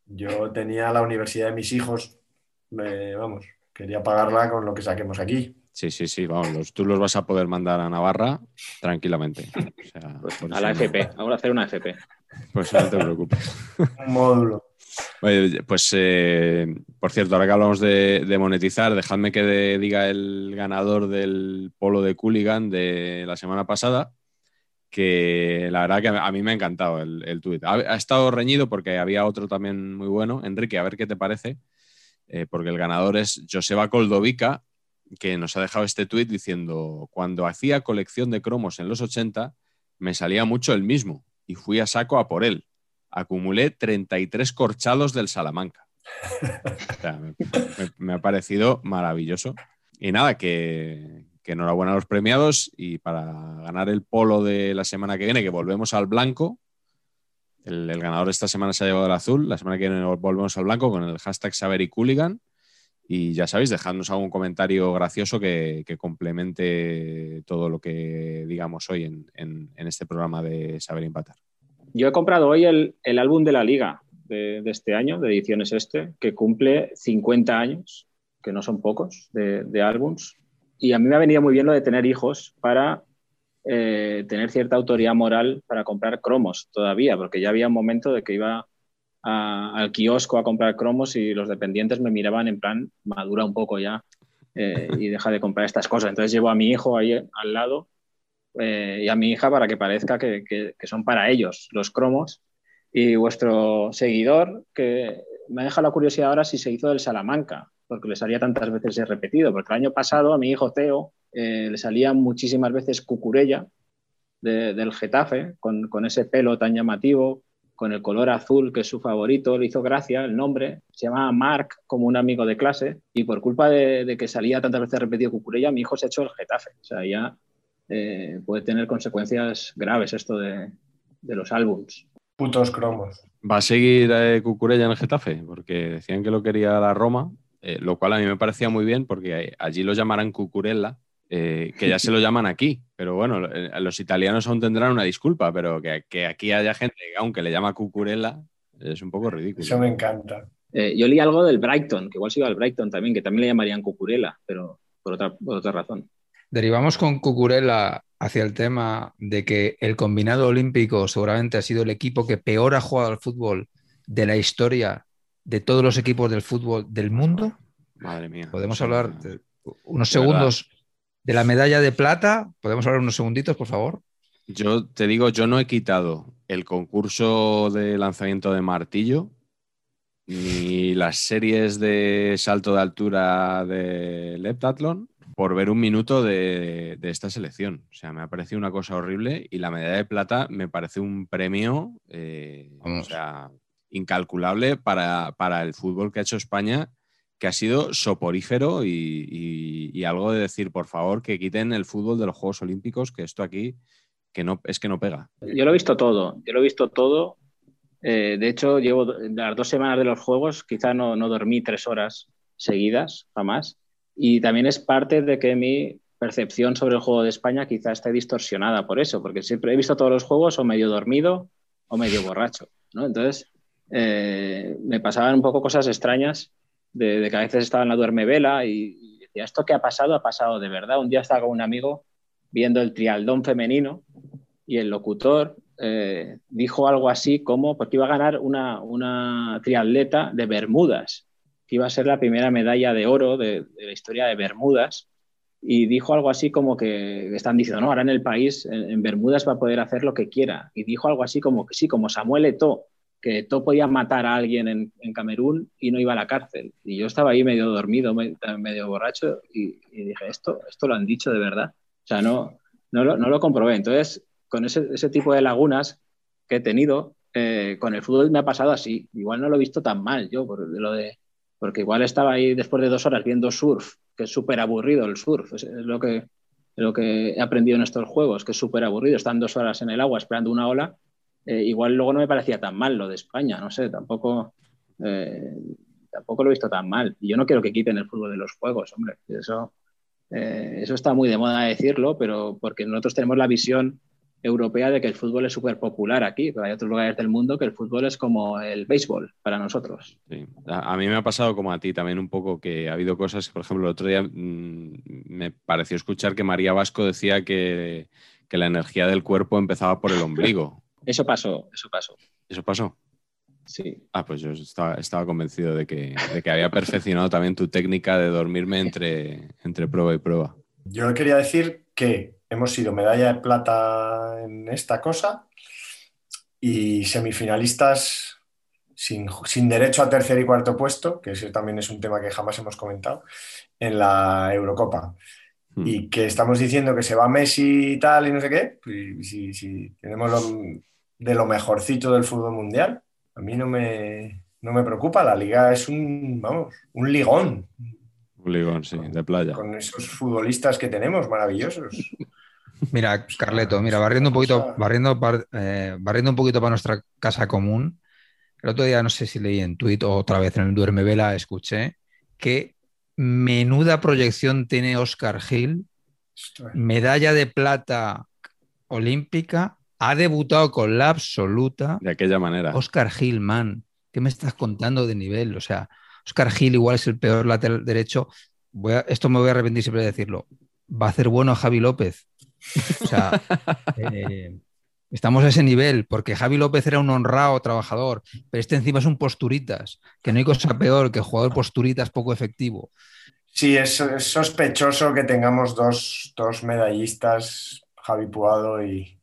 Speaker 2: Yo tenía la universidad de mis hijos, me, vamos, quería pagarla con lo que saquemos aquí.
Speaker 4: Sí, sí, sí, vamos, los, tú los vas a poder mandar a Navarra tranquilamente. O
Speaker 1: sea, [LAUGHS] pues a la FP, vamos a hacer una FP.
Speaker 4: Pues no te preocupes. [LAUGHS]
Speaker 2: Un módulo.
Speaker 4: Oye, pues, eh, por cierto, ahora que hablamos de, de monetizar, dejadme que de, diga el ganador del polo de Cooligan de la semana pasada, que la verdad que a mí me ha encantado el, el tuit. Ha, ha, estado reñido porque había otro también muy bueno. Enrique, a ver qué te parece, eh, porque el ganador es Joseba Coldovica, que nos ha dejado este tuit diciendo, cuando hacía colección de cromos en los 80, me salía mucho el mismo y fui a saco a por él acumulé 33 corchados del Salamanca. O sea, me, ha parecido maravilloso. Y nada, que, que, enhorabuena a los premiados y para ganar el polo de la semana que viene, que volvemos al blanco. El, ganador esta semana se ha llevado el azul. La semana que viene volvemos al blanco con el hashtag Saber y Cooligan. Y ya sabéis, dejadnos algún comentario gracioso que, complemente todo lo que digamos hoy en, este programa de Saber Empatar.
Speaker 1: Yo he comprado hoy el, álbum de la liga de, de, este año, de ediciones este, que cumple 50 años, que no son pocos, de, de álbums. Y a mí me ha venido muy bien lo de tener hijos para eh, tener cierta autoridad moral para comprar cromos todavía, porque ya había un momento de que iba al kiosco a comprar cromos y los dependientes me miraban en plan, madura un poco ya eh, y deja de comprar estas cosas. Entonces llevo a mi hijo ahí al lado eh, y a mi hija para que parezca que, que, son para ellos los cromos. Y vuestro seguidor, que me ha dejado la curiosidad ahora si se hizo del Salamanca, porque le salía tantas veces he repetido, porque el año pasado a mi hijo Teo eh, le salía muchísimas veces cucurella de, del Getafe, con, con, ese pelo tan llamativo, con el color azul, que es su favorito, le hizo gracia el nombre, se llamaba Mark, como un amigo de clase, y por culpa de, de que salía tantas veces repetido cucurella, mi hijo se echó el Getafe. O sea, ya eh, puede tener consecuencias graves esto de, de, los álbums.
Speaker 2: Putos cromos.
Speaker 4: ¿Va a seguir eh, Cucurella en el Getafe? Porque decían que lo quería la Roma, eh, lo cual a mí me parecía muy bien porque allí lo llamarán Cucurella, eh, que ya se lo llaman aquí. Pero bueno, los italianos aún tendrán una disculpa, pero que, que aquí haya gente, aunque le llama Cucurella, es un poco ridículo.
Speaker 2: Eso me encanta.
Speaker 1: yo leí algo del Brighton, que igual se iba al Brighton también, que también le llamarían Cucurella, pero por otra, por otra razón.
Speaker 3: Derivamos con Cucurella hacia el tema de que el combinado olímpico seguramente ha sido el equipo que peor ha jugado al fútbol de la historia de todos los equipos del fútbol del mundo.
Speaker 4: Madre mía.
Speaker 3: Podemos hablar de unos segundos de la medalla de plata. ¿Podemos hablar unos segunditos, por favor?
Speaker 4: Yo te digo, yo no he quitado el concurso de lanzamiento de martillo, ni las series de salto de altura de Leptathlon por ver un minuto de, esta selección. O sea, me ha parecido una cosa horrible y la medalla de plata me parece un premio eh, o sea, incalculable para, para, el fútbol que ha hecho España, que ha sido soporífero y, algo de decir, por favor, que quiten el fútbol de los Juegos Olímpicos, que esto aquí que no, es que no pega.
Speaker 1: Yo lo he visto todo, yo lo he visto todo eh, de hecho, llevo las dos semanas de los Juegos, quizá no, no dormí tres horas seguidas, jamás. Y también es parte de que mi percepción sobre el juego de España quizá esté distorsionada por eso, porque siempre he visto todos los juegos o medio dormido o medio borracho. ¿no? Entonces, eh, me pasaban un poco cosas extrañas de, que a veces estaba en la duerme vela y, decía, ¿esto qué ha pasado? Ha pasado de verdad. Un día estaba con un amigo viendo el trialdón femenino y el locutor eh, dijo algo así como, porque iba a ganar una, una, triatleta de Bermudas, que iba a ser la primera medalla de oro de, la historia de Bermudas, y dijo algo así como que están diciendo, no, ahora en el país, en, Bermudas va a poder hacer lo que quiera, y dijo algo así como que sí, como Samuel Eto'o, que Eto'o podía matar a alguien en, en, Camerún y no iba a la cárcel. Y yo estaba ahí medio dormido, medio borracho, y, dije, ¿esto, esto lo han dicho de verdad. O sea, no, no, lo, no lo comprobé. Entonces, con ese, tipo de lagunas que he tenido, eh, con el fútbol me ha pasado así. Igual no lo he visto tan mal yo, por lo de, porque igual estaba ahí después de dos horas viendo surf, que es súper aburrido el surf, es, lo, que, lo que he aprendido en estos juegos, que es súper aburrido, están dos horas en el agua esperando una ola, eh, igual luego no me parecía tan mal lo de España, no sé, tampoco, eh, tampoco lo he visto tan mal. Y yo no quiero que quiten el fútbol de los juegos, hombre, eso, eso está muy de moda decirlo, pero porque nosotros tenemos la visión europea de que el fútbol es súper popular aquí, pero hay otros lugares del mundo que el fútbol es como el béisbol para nosotros.
Speaker 4: A, mí me ha pasado como a ti también un poco que ha habido cosas, por ejemplo, el otro día mm, me pareció escuchar que María Vasco decía que, la energía del cuerpo empezaba por el ombligo.
Speaker 1: Eso pasó, eso pasó.
Speaker 4: ¿Eso pasó?
Speaker 1: Sí.
Speaker 4: Ah, pues yo estaba, estaba convencido de que, de que, había perfeccionado también tu técnica de dormirme entre, entre prueba y prueba.
Speaker 2: Yo quería decir que hemos sido medalla de plata en esta cosa y semifinalistas sin, derecho a tercer y cuarto puesto, que ese también es un tema que jamás hemos comentado, en la Eurocopa. Hmm. Y que estamos diciendo que se va Messi y tal y no sé qué, y si, tenemos de lo mejorcito del fútbol mundial, a mí no me, no me preocupa, la liga es un, vamos, un ligón.
Speaker 4: Un ligón, sí, de playa.
Speaker 2: Con esos futbolistas que tenemos, maravillosos. [LAUGHS]
Speaker 3: Mira, Carleto, mira, barriendo un poquito, barriendo, eh, barriendo un poquito para nuestra casa común. El otro día, no sé si leí en tuit o otra vez en el Duerme Vela, escuché que menuda proyección tiene Oscar Gil, medalla de plata olímpica, ha debutado con la absoluta.
Speaker 4: De aquella manera.
Speaker 3: Oscar Gil, man, ¿qué me estás contando de nivel? O sea, Oscar Gil igual es el peor lateral derecho. Voy esto me voy a arrepentir siempre de decirlo. Va a hacer bueno a Javi López. O sea, [LAUGHS] eh, estamos a ese nivel, porque Javi López era un honrado trabajador, pero este encima es un posturitas, que no hay cosa peor que jugador posturitas poco efectivo.
Speaker 2: Sí, es, sospechoso que tengamos dos, medallistas, Javi Puado y,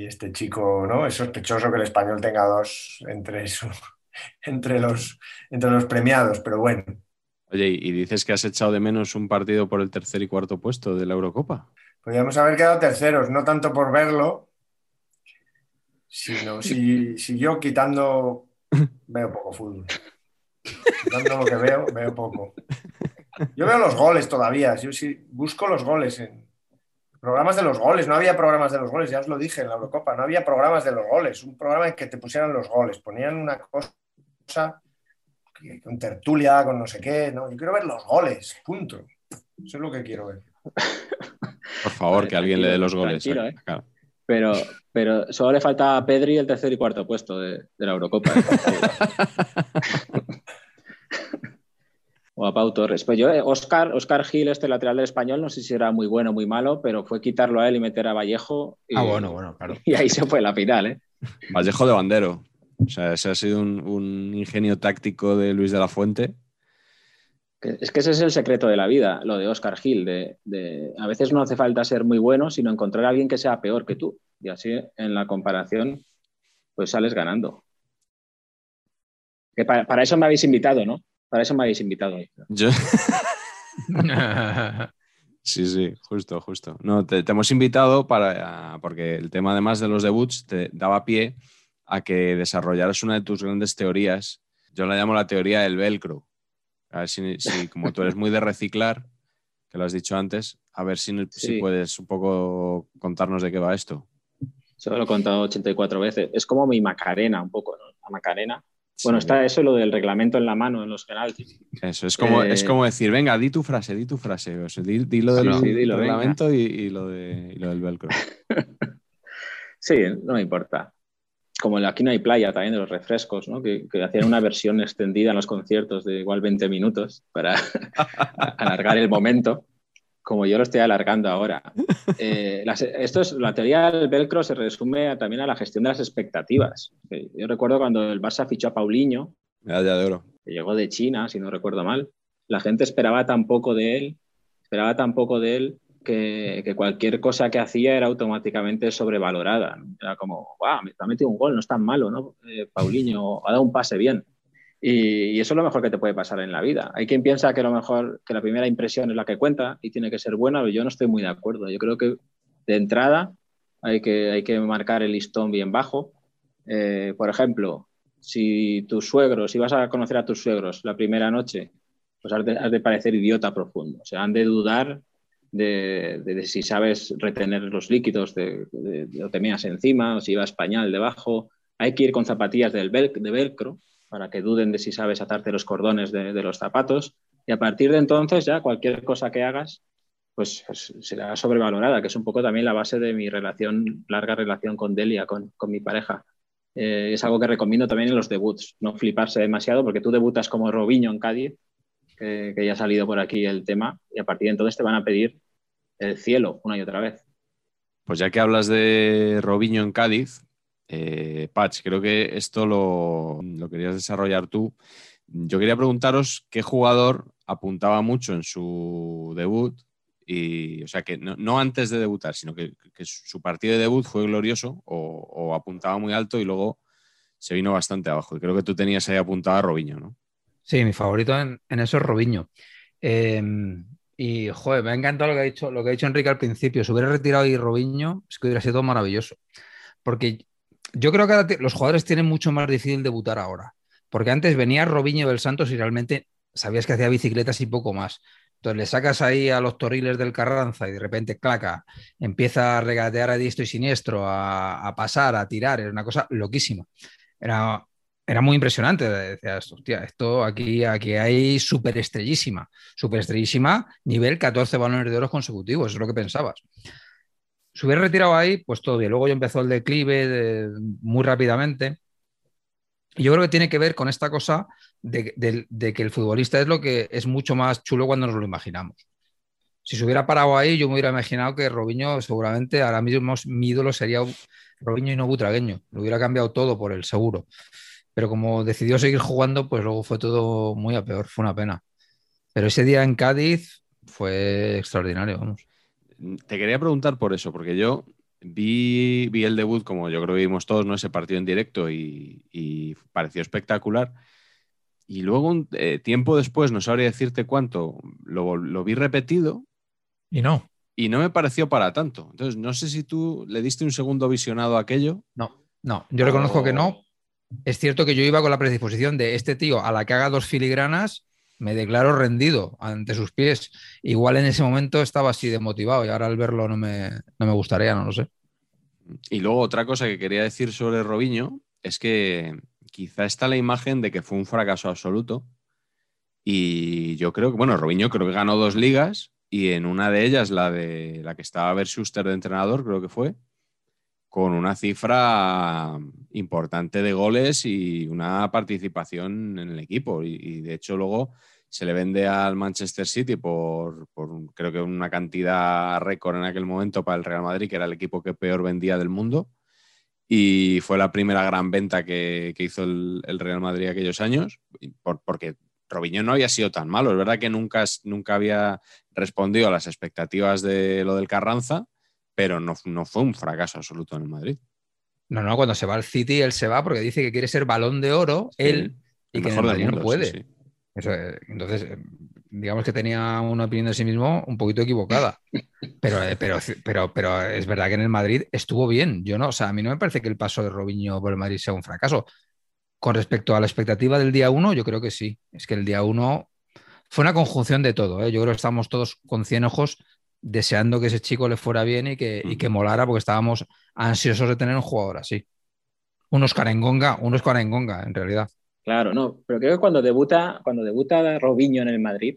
Speaker 2: este chico, ¿no? Es sospechoso que el español tenga dos entre, [LAUGHS] entre, los, entre los premiados, pero bueno.
Speaker 4: Oye, ¿y dices que has echado de menos un partido por el tercer y cuarto puesto de la Eurocopa?
Speaker 2: Podríamos haber quedado terceros, no tanto por verlo, sino si, [LAUGHS] yo quitando veo poco fútbol. Quitando lo que veo, veo poco. Yo veo los goles todavía, yo sí busco los goles en programas de los goles, no había programas de los goles, ya os lo dije en la Eurocopa, no había programas de los goles, un programa en que te pusieran los goles, ponían una cosa con tertulia, con no sé qué, no, yo quiero ver los goles, punto. Eso es lo que quiero ver. [LAUGHS]
Speaker 4: Por favor, que alguien le dé los goles. Eh, ¿eh?
Speaker 1: Pero, pero solo le falta a Pedri el tercer y cuarto puesto de, la Eurocopa. [LAUGHS] ¿eh? o a Pau Torres. Pues yo, Oscar, Oscar Gil, este lateral del español, no sé si era muy bueno o muy malo, pero fue quitarlo a él y meter a Vallejo. Y,
Speaker 3: ah, bueno, bueno, claro. [LAUGHS]
Speaker 1: Y ahí se fue la final, ¿eh?
Speaker 4: Vallejo de bandero. O sea, ese ha sido un ingenio táctico de Luis de la Fuente
Speaker 1: es que ese es el secreto de la vida, lo de Oscar Gil, de, a veces no hace falta ser muy bueno, sino encontrar a alguien que sea peor que tú. Y así en la comparación pues sales ganando. Que para, para eso me habéis invitado, ¿no? Para eso me habéis invitado.
Speaker 4: Yo... [LAUGHS] [LAUGHS] Sí, sí, justo, justo. No, te, te hemos invitado para, porque el tema además de los debuts te daba pie a que desarrollaras una de tus grandes teorías. Yo la llamo la teoría del velcro. A ver si, si como tú eres muy de reciclar, que lo has dicho antes, a ver si, si
Speaker 1: Sí.
Speaker 4: puedes un poco contarnos de qué va esto.
Speaker 1: Eso lo he contado 84 veces. Es como mi Macarena, un poco, ¿no? La Macarena.
Speaker 4: Sí,
Speaker 1: Bueno, está eso, lo del reglamento en la mano en los penaltis.
Speaker 4: Eso, es como,
Speaker 1: Eh,
Speaker 4: es como decir, venga, di tu frase, di tu frase. O sea, di, di lo del
Speaker 1: Sí, sí,
Speaker 4: reglamento y, y lo de, y lo del velcro. [LAUGHS]
Speaker 1: Sí, no me importa. Como aquí no hay playa también de los refrescos, ¿no? que, que hacían una versión extendida en los conciertos de igual 20 minutos para [LAUGHS] alargar el momento, como yo lo estoy alargando ahora. [LAUGHS] Eh, las- esto es, la teoría del velcro se resume a- también a la gestión de las expectativas. Eh, Yo recuerdo cuando el Barça fichó a Paulinho,
Speaker 4: Medalla de oro.
Speaker 1: que llegó de China, si no recuerdo mal, la gente esperaba tan poco de él, esperaba tan poco de él que, que cualquier cosa que hacía era automáticamente sobrevalorada. Era como, wow, me ha metido un gol, no es tan malo, ¿no? Eh, Paulinho ha dado un pase bien. Y, eso es lo mejor que te puede pasar en la vida. Hay quien piensa que lo mejor, que la primera impresión es la que cuenta y tiene que ser buena, pero yo no estoy muy de acuerdo. Yo creo que de entrada hay que, hay que marcar el listón bien bajo. Eh, por ejemplo, si tus suegros, si vas a conocer a tus suegros la primera noche, pues has de, de parecer idiota profundo. O sea, han de dudar de, si sabes retener los líquidos, de, de, de- o te meas encima, o si va pañal debajo. Hay que ir con zapatillas del vel- de velcro para que duden de si sabes atarte los cordones de, los zapatos. Y a partir de entonces ya cualquier cosa que hagas, pues, pues será sobrevalorada, que es un poco también la base de mi larga relación con Delia, con, con mi pareja. Eh, es algo que recomiendo también en los debuts, no fliparse demasiado, porque tú debutas como Robinho en Cádiz, que, que ya ha salido por aquí el tema, y a partir de entonces te van a pedir el cielo una y otra vez.
Speaker 4: Pues ya que hablas de Robinho en Cádiz, eh, Patch, creo que esto lo, lo querías desarrollar tú. Yo quería preguntaros qué jugador apuntaba mucho en su debut, y, o sea, que no, no antes de debutar, sino que, que su partido de debut fue glorioso o, apuntaba muy alto y luego se vino bastante abajo. Y creo que tú tenías ahí apuntado a Robinho, ¿no?
Speaker 3: Sí, mi favorito en, eso es Robinho. Eh, y, joder, me ha encantado lo que ha dicho, lo que ha dicho Enrique al principio. Si hubiera retirado ahí Robinho, es que hubiera sido maravilloso. Porque yo creo que ahora los jugadores tienen mucho más difícil debutar ahora. Porque antes venía Robinho del Santos y realmente sabías que hacía bicicletas y poco más. Entonces le sacas ahí a los torriles del Carranza y de repente, claca, empieza a regatear a diestro y siniestro, a, a pasar, a tirar. Era una cosa loquísima. Era, era muy impresionante. Decías, hostia, esto aquí, aquí hay superestrellísima. Superestrellísima, nivel 14 balones de oro consecutivos, es lo que pensabas. Si hubiera retirado ahí, pues todo bien. Luego ya empezó el declive de- muy rápidamente. Yo creo que tiene que ver con esta cosa de, de- de que el futbolista es lo que es mucho más chulo cuando nos lo imaginamos. Si se hubiera parado ahí, yo me hubiera imaginado que Robinho seguramente ahora mismo mi ídolo sería Robinho y no Butragueño. Lo hubiera cambiado todo por el seguro. Pero como decidió seguir jugando, pues luego fue todo muy a peor. Fue una pena. Pero ese día en Cádiz fue extraordinario, vamos.
Speaker 4: Te quería preguntar por eso, porque yo vi, vi el debut, como yo creo que vimos todos, ¿no? ese partido en directo y, y pareció espectacular. Y luego, un eh, tiempo después, no sabría decirte cuánto, lo, lo vi repetido
Speaker 5: Y no.
Speaker 4: y no me pareció para tanto. Entonces, no sé si tú le diste un segundo visionado a aquello.
Speaker 3: No, no, yo reconozco que no. Es cierto que yo iba con la predisposición de este tío, a la que haga dos filigranas, me declaro rendido ante sus pies. Igual en ese momento estaba así de motivado y ahora al verlo no me, no me gustaría, no lo sé.
Speaker 4: Y luego otra cosa que quería decir sobre Robinho es que quizá está la imagen de que fue un fracaso absoluto. Y yo creo que, bueno, Robinho creo que ganó dos ligas y en una de ellas, la de la que estaba Ver Schuster de entrenador, creo que fue, con una cifra importante de goles y una participación en el equipo. Y, y de hecho luego se le vende al Manchester City por, por creo que una cantidad récord en aquel momento para el Real Madrid, que era el equipo que peor vendía del mundo. Y fue la primera gran venta que, que hizo el, el Real Madrid aquellos años, por- porque Robinho no había sido tan malo. Es verdad que nunca, nunca había respondido a las expectativas de lo del Carranza, pero no, no fue un fracaso absoluto en el Madrid.
Speaker 3: No, no, cuando se va al City, él se va porque dice que quiere ser balón de oro, él, y que en el Madrid no puede. Entonces, eh, digamos que tenía una opinión de sí mismo un poquito equivocada. Pero, eh, pero, pero, pero es verdad que en el Madrid estuvo bien. Yo no, o sea, a mí no me parece que el paso de Robinho por el Madrid sea un fracaso. Con respecto a la expectativa del día uno, yo creo que sí. Es que el día uno fue una conjunción de todo. ¿eh? Yo creo que estábamos todos con cien ojos deseando que ese chico le fuera bien y que, y que molara porque estábamos ansiosos de tener un jugador así. Un Oscar Engonga, un Oscar Engonga, en realidad.
Speaker 1: Claro, no, pero creo que cuando debuta, cuando debuta Robinho en el Madrid,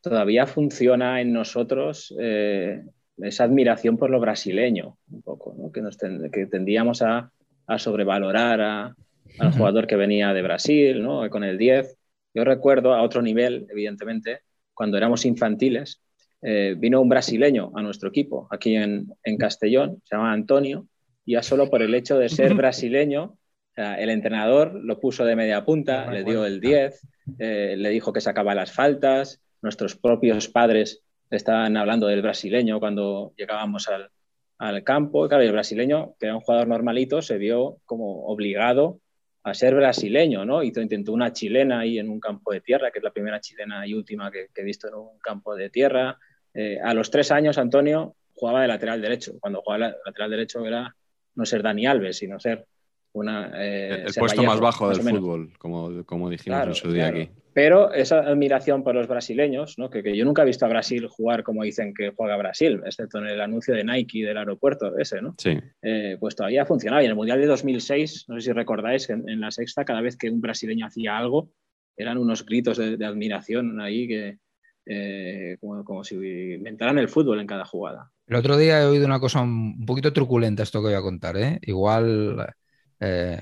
Speaker 1: todavía funciona en nosotros eh, esa admiración por lo brasileño, un poco, ¿no? que, nos que tendíamos a, a sobrevalorar a, al jugador que venía de Brasil, ¿no? con el 10. Yo recuerdo a otro nivel, evidentemente, cuando éramos infantiles, eh, vino un brasileño a nuestro equipo aquí en, en, Castellón, se llama Antonio, y ya solo por el hecho de ser [LAUGHS] brasileño, el entrenador lo puso de media punta, le dio el 10, eh, le dijo que sacaba las faltas, nuestros propios padres estaban hablando del brasileño cuando llegábamos al, al campo. Claro, el brasileño, que era un jugador normalito, se vio como obligado a ser brasileño, ¿no? Y intentó una chilena ahí en un campo de tierra, que es la primera chilena y última que, he visto en un campo de tierra. Eh, a los tres años, Antonio jugaba de lateral derecho. Cuando jugaba de lateral derecho era no ser Dani Alves, sino ser una...
Speaker 4: Eh, el puesto más bajo del fútbol, como, como dijimos en su día aquí.
Speaker 1: Pero esa admiración por los brasileños, ¿no? que, yo nunca he visto a Brasil jugar como dicen que juega Brasil, excepto en el anuncio de Nike del aeropuerto ese, ¿no?
Speaker 4: Sí.
Speaker 1: Eh, pues todavía funcionaba. Y en el Mundial de 2006, no sé si recordáis, en, en, la sexta, cada vez que un brasileño hacía algo, eran unos gritos de, admiración ahí que, eh, como, como, si inventaran el fútbol en cada jugada.
Speaker 3: El otro día he oído una cosa un poquito truculenta, esto que voy a contar. ¿eh? Igual eh,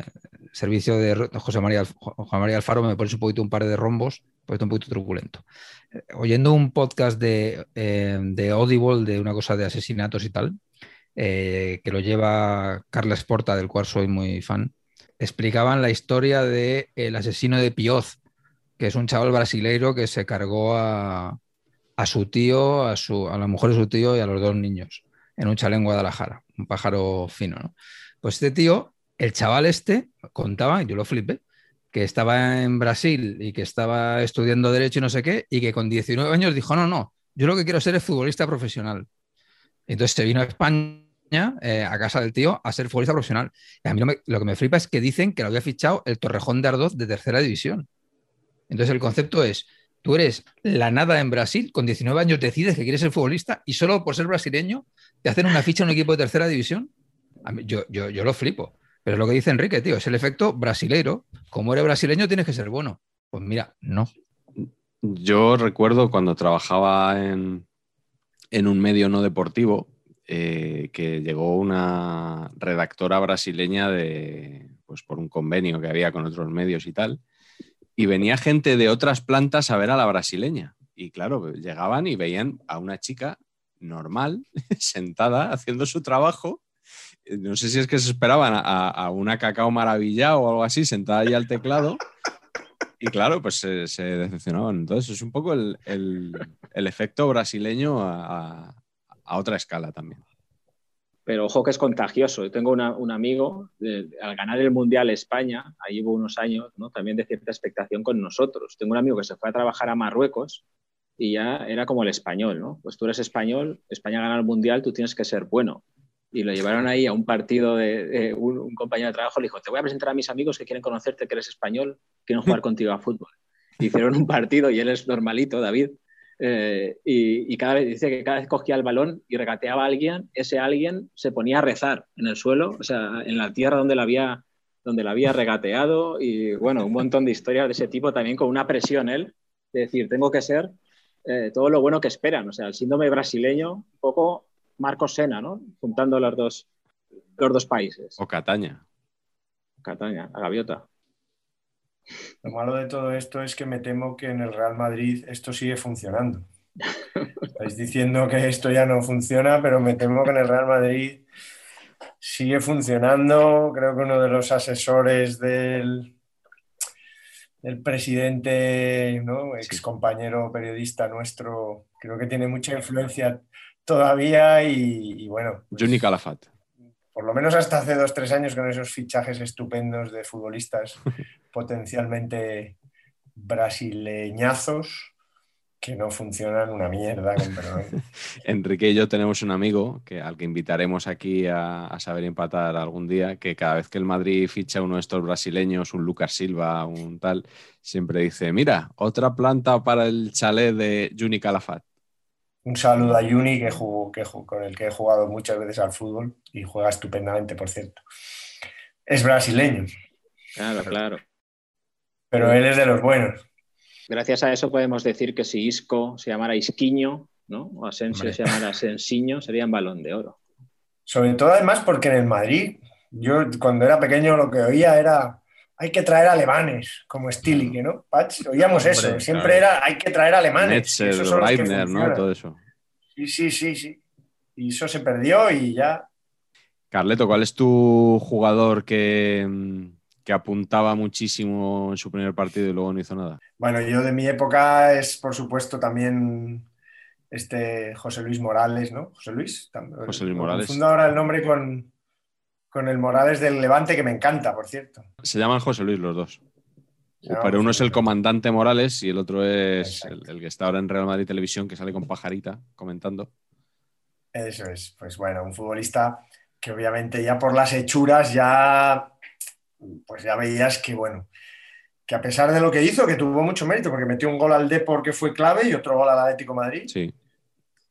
Speaker 3: servicio de José María, María Alfaro me pones un poquito un par de rombos, pues un poquito truculento. Eh, oyendo un podcast de, eh, de, Audible de una cosa de asesinatos y tal, que lo lleva Carles Porta, del cual soy muy fan, explicaban la historia del el asesino de Pioz, que es un chaval brasileiro que se cargó a, a su tío, a, su, a la mujer de su tío y a los dos niños en un chalet en Guadalajara, un pájaro fino. ¿no? Pues este tío el chaval este contaba, yo lo flipé, que estaba en Brasil y que estaba estudiando Derecho y no sé qué, y que con 19 años dijo, no, no, yo lo que quiero ser es futbolista profesional. Entonces se vino a España, eh, a casa del tío, a ser futbolista profesional. Y a mí lo, que me flipa es que dicen que lo había fichado el Torrejón de Ardoz de tercera división. Entonces el concepto es, tú eres la nada en Brasil, con 19 años decides que quieres ser futbolista y solo por ser brasileño te hacen una ficha en un equipo de tercera división. yo, yo, yo lo flipo. Pero lo que dice Enrique, tío, es el efecto brasileiro. Como eres brasileño, tienes que ser bueno. Pues mira, no.
Speaker 4: Yo recuerdo cuando trabajaba en, un medio no deportivo, eh, que llegó una redactora brasileña de, pues por un convenio que había con otros medios y tal, y venía gente de otras plantas a ver a la brasileña. Y claro, llegaban y veían a una chica normal, [LAUGHS] sentada, haciendo su trabajo, no sé si es que se esperaban a, una cacao maravilla o algo así, sentada ahí al teclado. Y claro, pues se, decepcionaban. Entonces es un poco el, efecto brasileño a, otra escala también.
Speaker 1: Pero ojo que es contagioso. Yo tengo un amigo, al ganar el Mundial España, ahí hubo unos años, ¿no? también de cierta expectación con nosotros. Tengo un amigo que se fue a trabajar a Marruecos y ya era como el español, ¿no? Pues tú eres español, España gana el Mundial, tú tienes que ser bueno y lo llevaron ahí a un partido de, un, compañero de trabajo, le dijo, te voy a presentar a mis amigos que quieren conocerte, que eres español, quieren jugar [LAUGHS] contigo a fútbol. Hicieron un partido y él es normalito, David, eh, y, cada vez dice que cada vez cogía el balón y regateaba a alguien, ese alguien se ponía a rezar en el suelo, o sea, en la tierra donde la había, donde la había regateado, y bueno, un montón de historias de ese tipo también con una presión él, de decir, tengo que ser eh, todo lo bueno que esperan, o sea, el síndrome brasileño, un poco Marcos Sena, ¿no? Juntando los dos, los dos países.
Speaker 4: O Cataña.
Speaker 1: Cataña, la gaviota.
Speaker 2: Lo malo de todo esto es que me temo que en el Real Madrid esto sigue funcionando. Estáis diciendo que esto ya no funciona, pero me temo que en el Real Madrid sigue funcionando. Creo que uno de los asesores del, del presidente, ¿no? ex compañero periodista nuestro, creo que tiene mucha influencia todavía y, bueno.
Speaker 4: Pues, Calafat.
Speaker 2: por lo menos hasta hace dos, tres años con esos fichajes estupendos de futbolistas [LAUGHS] potencialmente brasileñazos que no funcionan una mierda, con perdón. [LAUGHS]
Speaker 4: Enrique y yo tenemos un amigo que, al que invitaremos aquí a, saber empatar algún día, que cada vez que el Madrid ficha uno de estos brasileños, un Lucas Silva, un tal, siempre dice, mira, otra planta para el chalet de Juni Calafat.
Speaker 2: Un saludo a Juni, que, que con el que he jugado muchas veces al fútbol y juega estupendamente, por cierto. Es brasileño.
Speaker 1: Claro, claro.
Speaker 2: Pero él es de los buenos.
Speaker 1: Gracias a eso podemos decir que si Isco se llamara Isquiño, ¿no? O Asensio se llamara Sensiño, sería un balón de oro.
Speaker 2: Sobre todo además porque en el Madrid, yo cuando era pequeño lo que oía era hay que traer alemanes, como Stilich, ¿no? oíamos eso, siempre era hay que traer alemanes.
Speaker 4: Netzer, Reitner, ¿no? Todo eso.
Speaker 2: Sí, sí, sí, sí. Y eso se perdió y ya.
Speaker 4: Carleto, ¿cuál es tu jugador que, mm, que apuntaba muchísimo en su primer partido y luego no hizo nada?
Speaker 2: Bueno, yo de mi época es, por supuesto, también este José Luis Morales, ¿no? José Luis.
Speaker 4: José Luis Morales.
Speaker 2: Funda ahora el nombre con, con el Morales del Levante, que me encanta, por cierto.
Speaker 4: Se llaman José Luis los dos. Pero uno es el comandante Morales y el otro es el, que está ahora en Real Madrid Televisión, que sale con pajarita comentando.
Speaker 2: Eso es, pues bueno, un futbolista que obviamente ya por las hechuras ya pues ya veías que, bueno, que a pesar de lo que hizo, que tuvo mucho mérito, porque metió un gol al Depor que fue clave y otro gol al Atlético Madrid.
Speaker 4: Sí.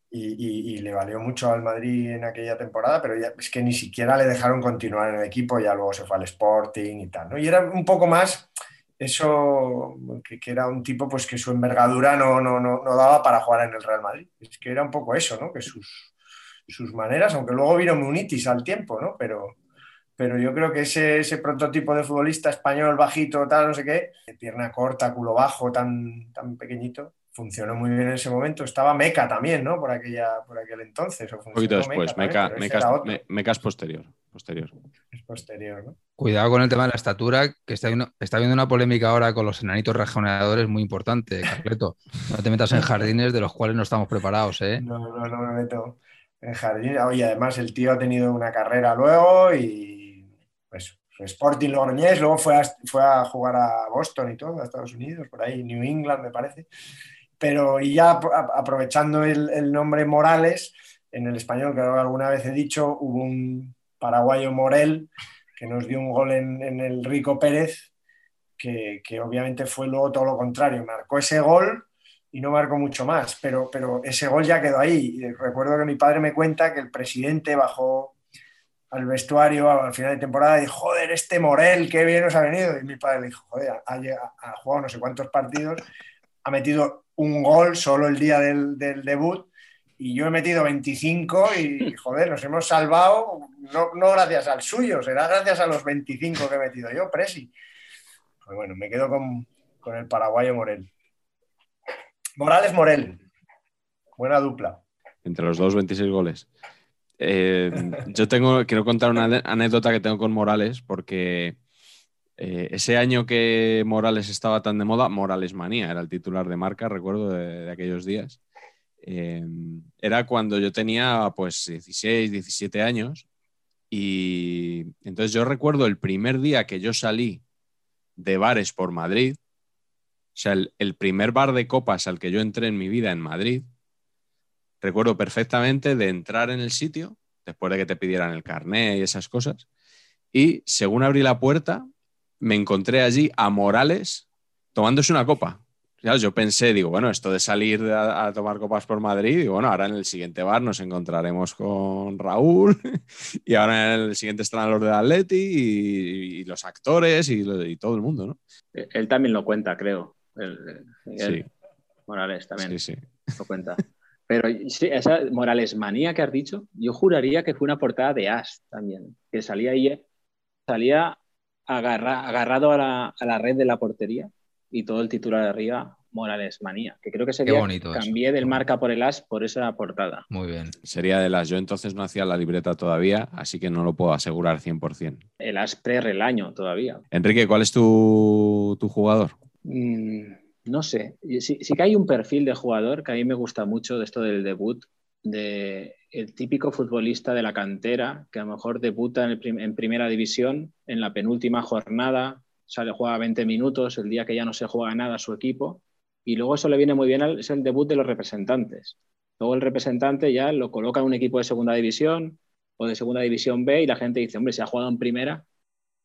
Speaker 2: Y, le valió mucho al Madrid en aquella temporada, pero es que ni siquiera le dejaron continuar en el equipo, ya luego se fue al Sporting y tal. Y era un poco más eso, que, era un tipo pues que su envergadura no, no, no, no, daba para jugar en el Real Madrid. Es que era un poco eso, ¿no? Que sus, sus maneras, aunque luego vino Munitis al tiempo, ¿no? Pero, pero yo creo que ese, ese, prototipo de futbolista español bajito, tal, no sé qué, de pierna corta, culo bajo, tan, tan pequeño, funcionó muy bien en ese momento. Estaba Meca también, ¿no? Por, aquella, por aquel entonces.
Speaker 4: Un poquito después, Meca, Meca, es posterior. posterior.
Speaker 2: Es posterior, ¿no?
Speaker 3: Cuidado con el tema de la estatura, que está viendo, está viendo una polémica ahora con los enanitos regeneradores muy importante, Carleto. No te metas en jardines de los cuales no estamos preparados, ¿eh?
Speaker 2: No, no, no me meto en jardines. Oye, además el tío ha tenido una carrera luego y pues, Sporting Logroñés, luego fue a, fue a jugar a Boston y todo, a Estados Unidos, por ahí, New England me parece. Pero y ya aprovechando el, nombre Morales, en el español, que alguna vez he dicho, hubo un paraguayo Morel que nos dio un gol en, el Rico Pérez, que, obviamente fue luego todo lo contrario, marcó ese gol y no marcó mucho más, pero, pero ese gol ya quedó ahí. recuerdo que mi padre me cuenta que el presidente bajó al vestuario al final de temporada y dijo, joder, este Morel, qué bien nos ha venido. Y mi padre le dijo, joder, ha, jugado no sé cuántos partidos, ha metido un gol solo el día del, debut y yo he metido 25 y, joder, nos hemos salvado, no, no, gracias al suyo, será gracias a los 25 que he metido yo, Presi. Pues bueno, me quedo con, con el paraguayo Morel. Morales Morel, buena dupla.
Speaker 4: Entre los dos, 26 goles. Eh, yo tengo, quiero contar una anécdota que tengo con Morales, porque eh, ese año que Morales estaba tan de moda, Morales Manía era el titular de marca, recuerdo de, aquellos días. Eh, era cuando yo tenía pues 16, 17 años. Y entonces yo recuerdo el primer día que yo salí de bares por Madrid, o sea, el primer bar de copas al que yo entré en mi vida en Madrid, recuerdo perfectamente de entrar en el sitio, después de que te pidieran el carné y esas cosas, y según abrí la puerta, me encontré allí a Morales tomándose una copa. yo pensé, digo, bueno, esto de salir a, tomar copas por Madrid, y bueno, ahora en el siguiente bar nos encontraremos con Raúl, [LAUGHS] y ahora en el siguiente estarán los de Atleti y, los actores y, todo el mundo, ¿no?
Speaker 1: Él también lo cuenta, creo. sí. Morales también sí, sí. lo cuenta. Pero esa Morales manía que has dicho, yo juraría que fue una portada de As también, que salía ahí, salía agarrado a la, red de la portería y todo el titular de arriba, Morales manía, que creo que sería,
Speaker 3: bonito
Speaker 1: cambié del marca por el As por esa portada.
Speaker 3: Muy bien.
Speaker 4: Sería del As, yo entonces no hacía la libreta todavía, así que no lo puedo asegurar 100%.
Speaker 1: El As pre-relaño todavía.
Speaker 4: Enrique, ¿cuál es tu, jugador?
Speaker 1: Mm, no sé, sí, que hay un perfil de jugador que a mí me gusta mucho de esto del debut, de el típico futbolista de la cantera que a lo mejor debuta en, primera división en la penúltima jornada, sale, juega 20 minutos, el día que ya no se juega nada a su equipo, y luego eso le viene muy bien, es el debut de los representantes. Luego el representante ya lo coloca en un equipo de segunda división o de segunda división B y la gente dice, hombre, si ha jugado en primera,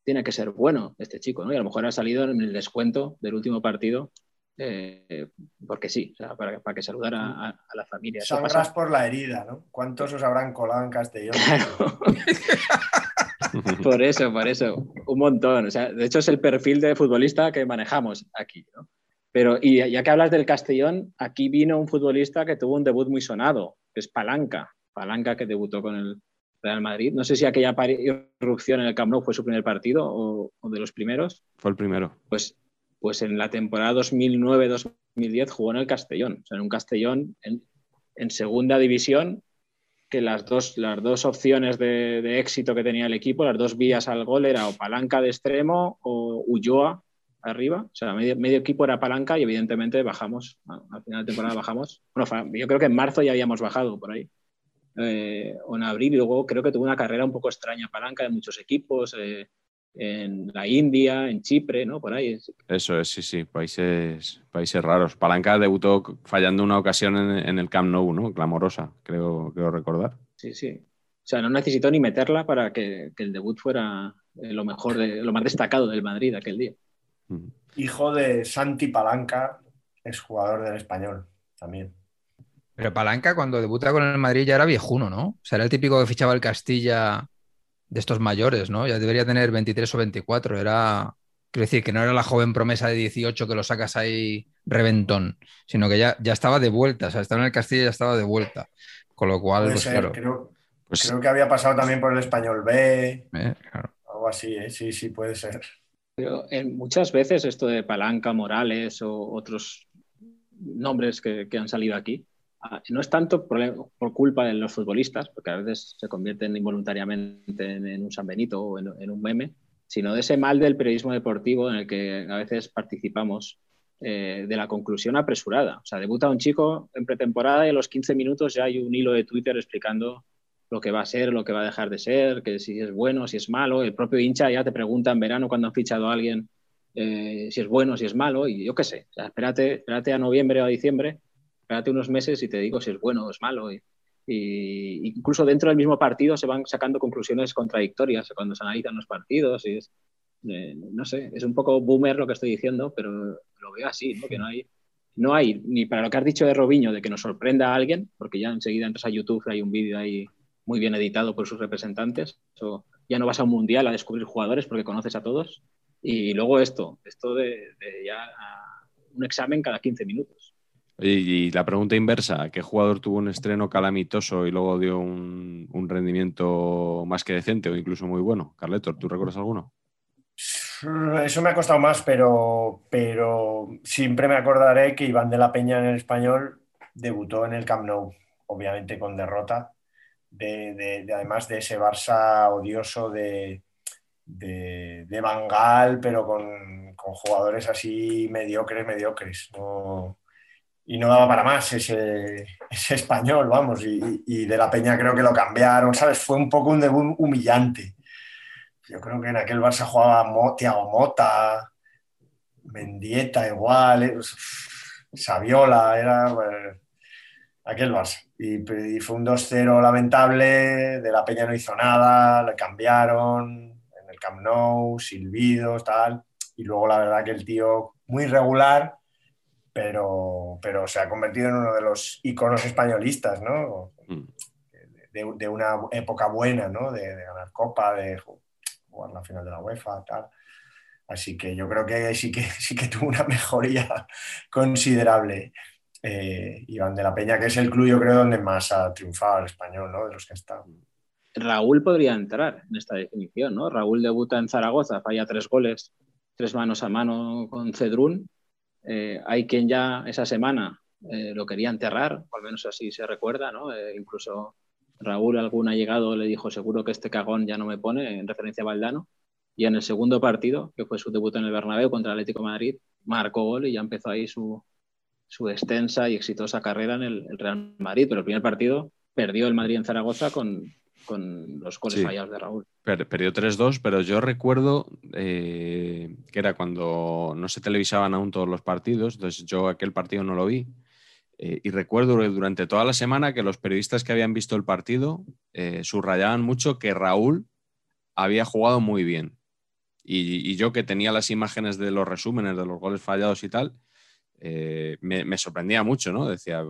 Speaker 1: tiene que ser bueno este chico, ¿no? Y a lo mejor ha salido en el descuento del último partido eh, porque sí, para, que saludara a, la familia.
Speaker 2: Sangras por la herida, ¿no? ¿Cuántos os habrán colado en Castellón? [LAUGHS]
Speaker 1: por eso, por eso, un montón. O sea, de hecho, es el perfil de futbolista que manejamos aquí, ¿no? Pero, y ya que hablas del Castellón, aquí vino un futbolista que tuvo un debut muy sonado, que es Palanca. Palanca que debutó con el Real Madrid. No sé si aquella irrupción en el Camp Nou fue su primer partido o, o de los primeros.
Speaker 4: Fue el primero.
Speaker 1: Pues pues en la temporada 2009-2010 jugó en el Castellón, o sea, en un Castellón en, segunda división, que las dos, las dos opciones de, éxito que tenía el equipo, las dos vías al gol era o palanca de extremo o Ulloa arriba, o sea, medio, equipo era palanca y evidentemente bajamos, al final de temporada bajamos, bueno, yo creo que en marzo ya habíamos bajado por ahí. Eh, o en abril y luego creo que tuvo una carrera un poco extraña, palanca de muchos equipos, eh, en la India, en Chipre, ¿no? Por ahí.
Speaker 4: Eso es, sí, sí, países, países raros. Palanca debutó fallando una ocasión en, el Camp Nou, ¿no? Clamorosa, creo, creo recordar.
Speaker 1: Sí, sí. O sea, no necesitó ni meterla para que, el debut fuera eh, lo mejor, de, lo más destacado del Madrid aquel día.
Speaker 2: Hijo de Santi Palanca, es jugador del español también.
Speaker 3: Pero Palanca cuando debuta con el Madrid ya era viejuno, ¿no? O sea, era el típico que fichaba el Castilla de estos mayores, ¿no? Ya debería tener 23 o 24. Era, quiero decir, que no era la joven promesa de 18 que lo sacas ahí reventón, sino que ya, ya estaba de vuelta, o sea, estaba en el Castilla y ya estaba de vuelta. Con lo cual, pues, claro.
Speaker 2: Pues creo, que había pasado también por el español B, eh, algo así, ¿eh? sí, sí, puede ser.
Speaker 1: Pero en, muchas veces esto de Palanca, Morales o otros nombres que, que han salido aquí, no es tanto por, culpa de los futbolistas, porque a veces se convierten involuntariamente en, un San Benito o en, un meme, sino de ese mal del periodismo deportivo en el que a veces participamos eh, de la conclusión apresurada. O sea, debuta un chico en pretemporada y a los 15 minutos ya hay un hilo de Twitter explicando lo que va a ser, lo que va a dejar de ser, que si es bueno, si es malo. El propio hincha ya te pregunta en verano cuando han fichado a alguien eh, si es bueno, si es malo, y yo qué sé. O sea, espérate, espérate a noviembre o a diciembre espérate unos meses y te digo si es bueno o es malo. Y, incluso dentro del mismo partido se van sacando conclusiones contradictorias cuando se analizan los partidos. Y es, eh, no sé, es un poco boomer lo que estoy diciendo, pero lo veo así, ¿no? que no hay, no hay, ni para lo que has dicho de Robiño, de que nos sorprenda a alguien, porque ya enseguida entras a YouTube, hay un vídeo ahí muy bien editado por sus representantes, o ya no vas a un mundial a descubrir jugadores porque conoces a todos, y luego esto, esto de, de ya un examen cada 15 minutos.
Speaker 4: Y, la pregunta inversa, ¿qué jugador tuvo un estreno calamitoso y luego dio un, rendimiento más que decente o incluso muy bueno? Carletor, ¿tú recuerdas alguno?
Speaker 2: Eso me ha costado más, pero, pero siempre me acordaré que Iván de la Peña en el español debutó en el Camp Nou, obviamente con derrota, de, además de ese Barça odioso de, de, Bangal, pero con, con, jugadores así mediocres, mediocres. Y no daba para más ese, español, vamos, y, de la Peña creo que lo cambiaron, ¿sabes? Fue un poco un debut humillante. Yo creo que en aquel Barça jugaba Tiago Mota, Mendieta igual, eh, Saviola, era aquel Barça. Y, y fue un 2-0 lamentable, de la Peña no hizo nada, le cambiaron en el Camp Nou, silbidos, tal. Y luego la verdad que el tío muy regular, pero, pero se ha convertido en uno de los iconos españolistas, ¿no? Mm. De, una época buena, ¿no? De, ganar Copa, de jugar la final de la UEFA, tal. Así que yo creo que sí que, [LAUGHS] sí que tuvo una mejoría [LAUGHS] considerable. Eh, Iván de la Peña, que es el club, yo creo, donde más ha triunfado el español, ¿no? De los que están.
Speaker 1: Raúl podría entrar en esta definición, ¿no? Raúl debuta en Zaragoza, falla tres goles, tres manos a mano con Cedrún eh, hay quien ya esa semana eh, lo quería enterrar, o al menos así se recuerda, ¿no? Eh, incluso Raúl, algún llegado le dijo, seguro que este cagón ya no me pone, en referencia a Valdano. Y en el segundo partido, que fue su debut en el Bernabéu contra el Atlético Madrid, marcó gol y ya empezó ahí su extensa y exitosa carrera en el, Real Madrid. Pero el primer partido perdió el Madrid en Zaragoza con, con los goles
Speaker 4: Sí.
Speaker 1: fallados de Raúl.
Speaker 4: Per- Perdió 3-2, pero yo recuerdo eh, que era cuando no se televisaban aún todos los partidos, entonces yo aquel partido no lo vi. Eh, y recuerdo durante toda la semana que los periodistas que habían visto el partido eh, subrayaban mucho que Raúl había jugado muy bien. Y, y yo que tenía las imágenes de los resúmenes de los goles fallados y tal, me, me sorprendía mucho, ¿no? Decía,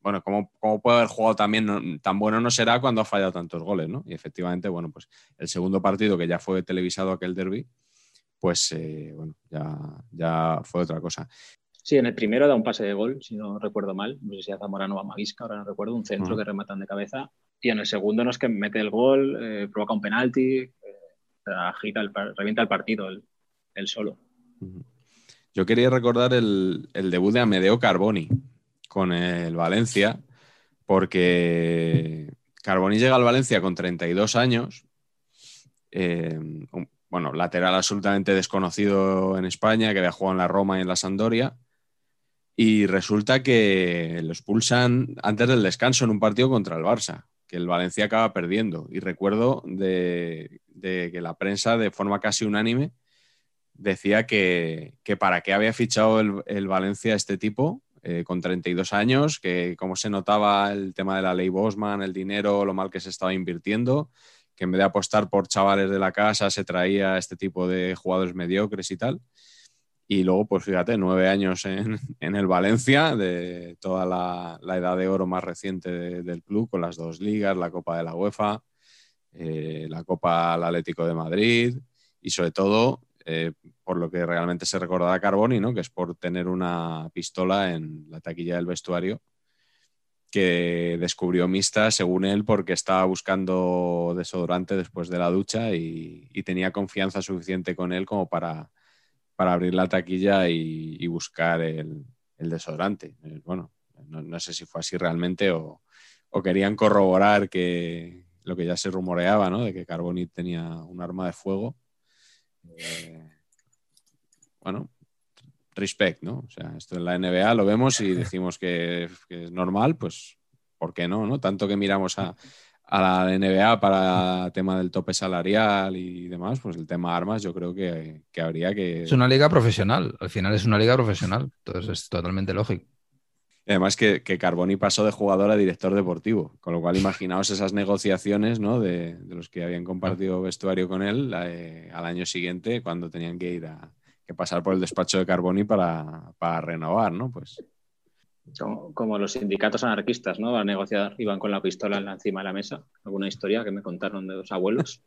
Speaker 4: bueno, ¿cómo, cómo puede haber jugado también? No- tan bueno no será cuando ha fallado tantos goles, ¿no? Y efectivamente, bueno, pues el segundo partido que ya fue televisado aquel derby, pues eh, bueno, ya, ya fue otra cosa.
Speaker 1: Sí, en el primero da un pase de gol, si no recuerdo mal. No sé si a Zamorano o a Mavisca, ahora no recuerdo, un centro que rematan de cabeza. Y en el segundo no es que mete el gol, eh, provoca un penalti, eh, agita el, revienta el partido él solo.
Speaker 4: Yo quería recordar el, el debut de Amedeo Carboni con el Valencia, porque Carboni llega al Valencia con 32 años, eh, un- bueno, lateral absolutamente desconocido en España, que había jugado en la Roma y en la Sampdoria, y resulta que lo expulsan antes del descanso en un partido contra el Barça, que el Valencia acaba perdiendo. Y recuerdo de, que la prensa, de forma casi unánime, decía que, para qué había fichado el, Valencia este tipo eh, con 32 años, que cómo se notaba el tema de la ley Bosman, el dinero, lo mal que se estaba invirtiendo, que en vez de apostar por chavales de la casa se traía este tipo de jugadores mediocres y tal. Y luego, pues fíjate, nueve años en, [LAUGHS] el Valencia, de toda la, edad de oro más reciente de- del club, con las dos ligas, la Copa de la UEFA, eh, la Copa al Atlético de Madrid y sobre todo eh, por lo que realmente se recordará a Carboni, ¿no? que es por tener una pistola en la taquilla del vestuario que descubrió Mista, según él, porque estaba buscando desodorante después de la ducha y, tenía confianza suficiente con él como para, para abrir la taquilla y, buscar el, desodorante. Eh, Bueno, no, no sé si fue así realmente o, o querían corroborar que lo que ya se rumoreaba, ¿no? De que Carboni tenía un arma de fuego. Eh, bueno, respect, ¿no? O sea, esto en la NBA lo vemos y decimos que, es normal, pues, ¿por qué no? no? Tanto que miramos a, a la NBA para tema del tope salarial y demás, pues el tema armas yo creo que, que habría que...
Speaker 3: Es una liga profesional. Al final es una liga profesional. Entonces es totalmente lógico.
Speaker 4: Además que, que Carboni pasó de jugador a director deportivo, con lo cual imaginaos esas negociaciones ¿no? de, de los que habían compartido vestuario con él eh, al año siguiente cuando tenían que ir a que pasar por el despacho de Carboni para, para renovar, ¿no? Pues
Speaker 1: Como, los sindicatos anarquistas, ¿no? A negociar, iban con la pistola en la- encima de la mesa. Alguna historia que me contaron de los abuelos.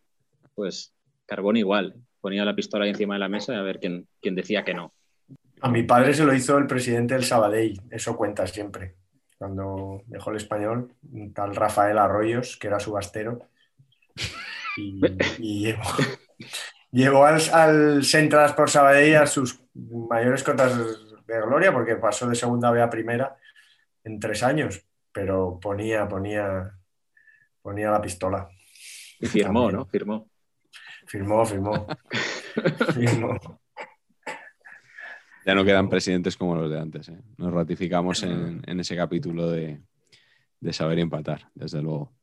Speaker 1: Pues Carbón igual. Ponía la pistola encima de la mesa y a ver quién, quién decía que no.
Speaker 2: A mi padre se lo hizo el presidente del Sabadell, eso cuenta siempre. Cuando dejó el español, un tal Rafael Arroyos, que era subastero, y, y llevó, [LAUGHS] llevó al, al Centras por Sabadell a sus mayores cotas de gloria, porque pasó de segunda B a primera en tres años, pero ponía, ponía, ponía la pistola.
Speaker 1: Y firmó,
Speaker 2: También.
Speaker 1: ¿no? Firmó.
Speaker 2: Firmó, firmó. [LAUGHS] firmó.
Speaker 4: Ya no quedan presidentes como los de antes. ¿eh? Nos ratificamos en, en ese capítulo de, de saber empatar, desde luego.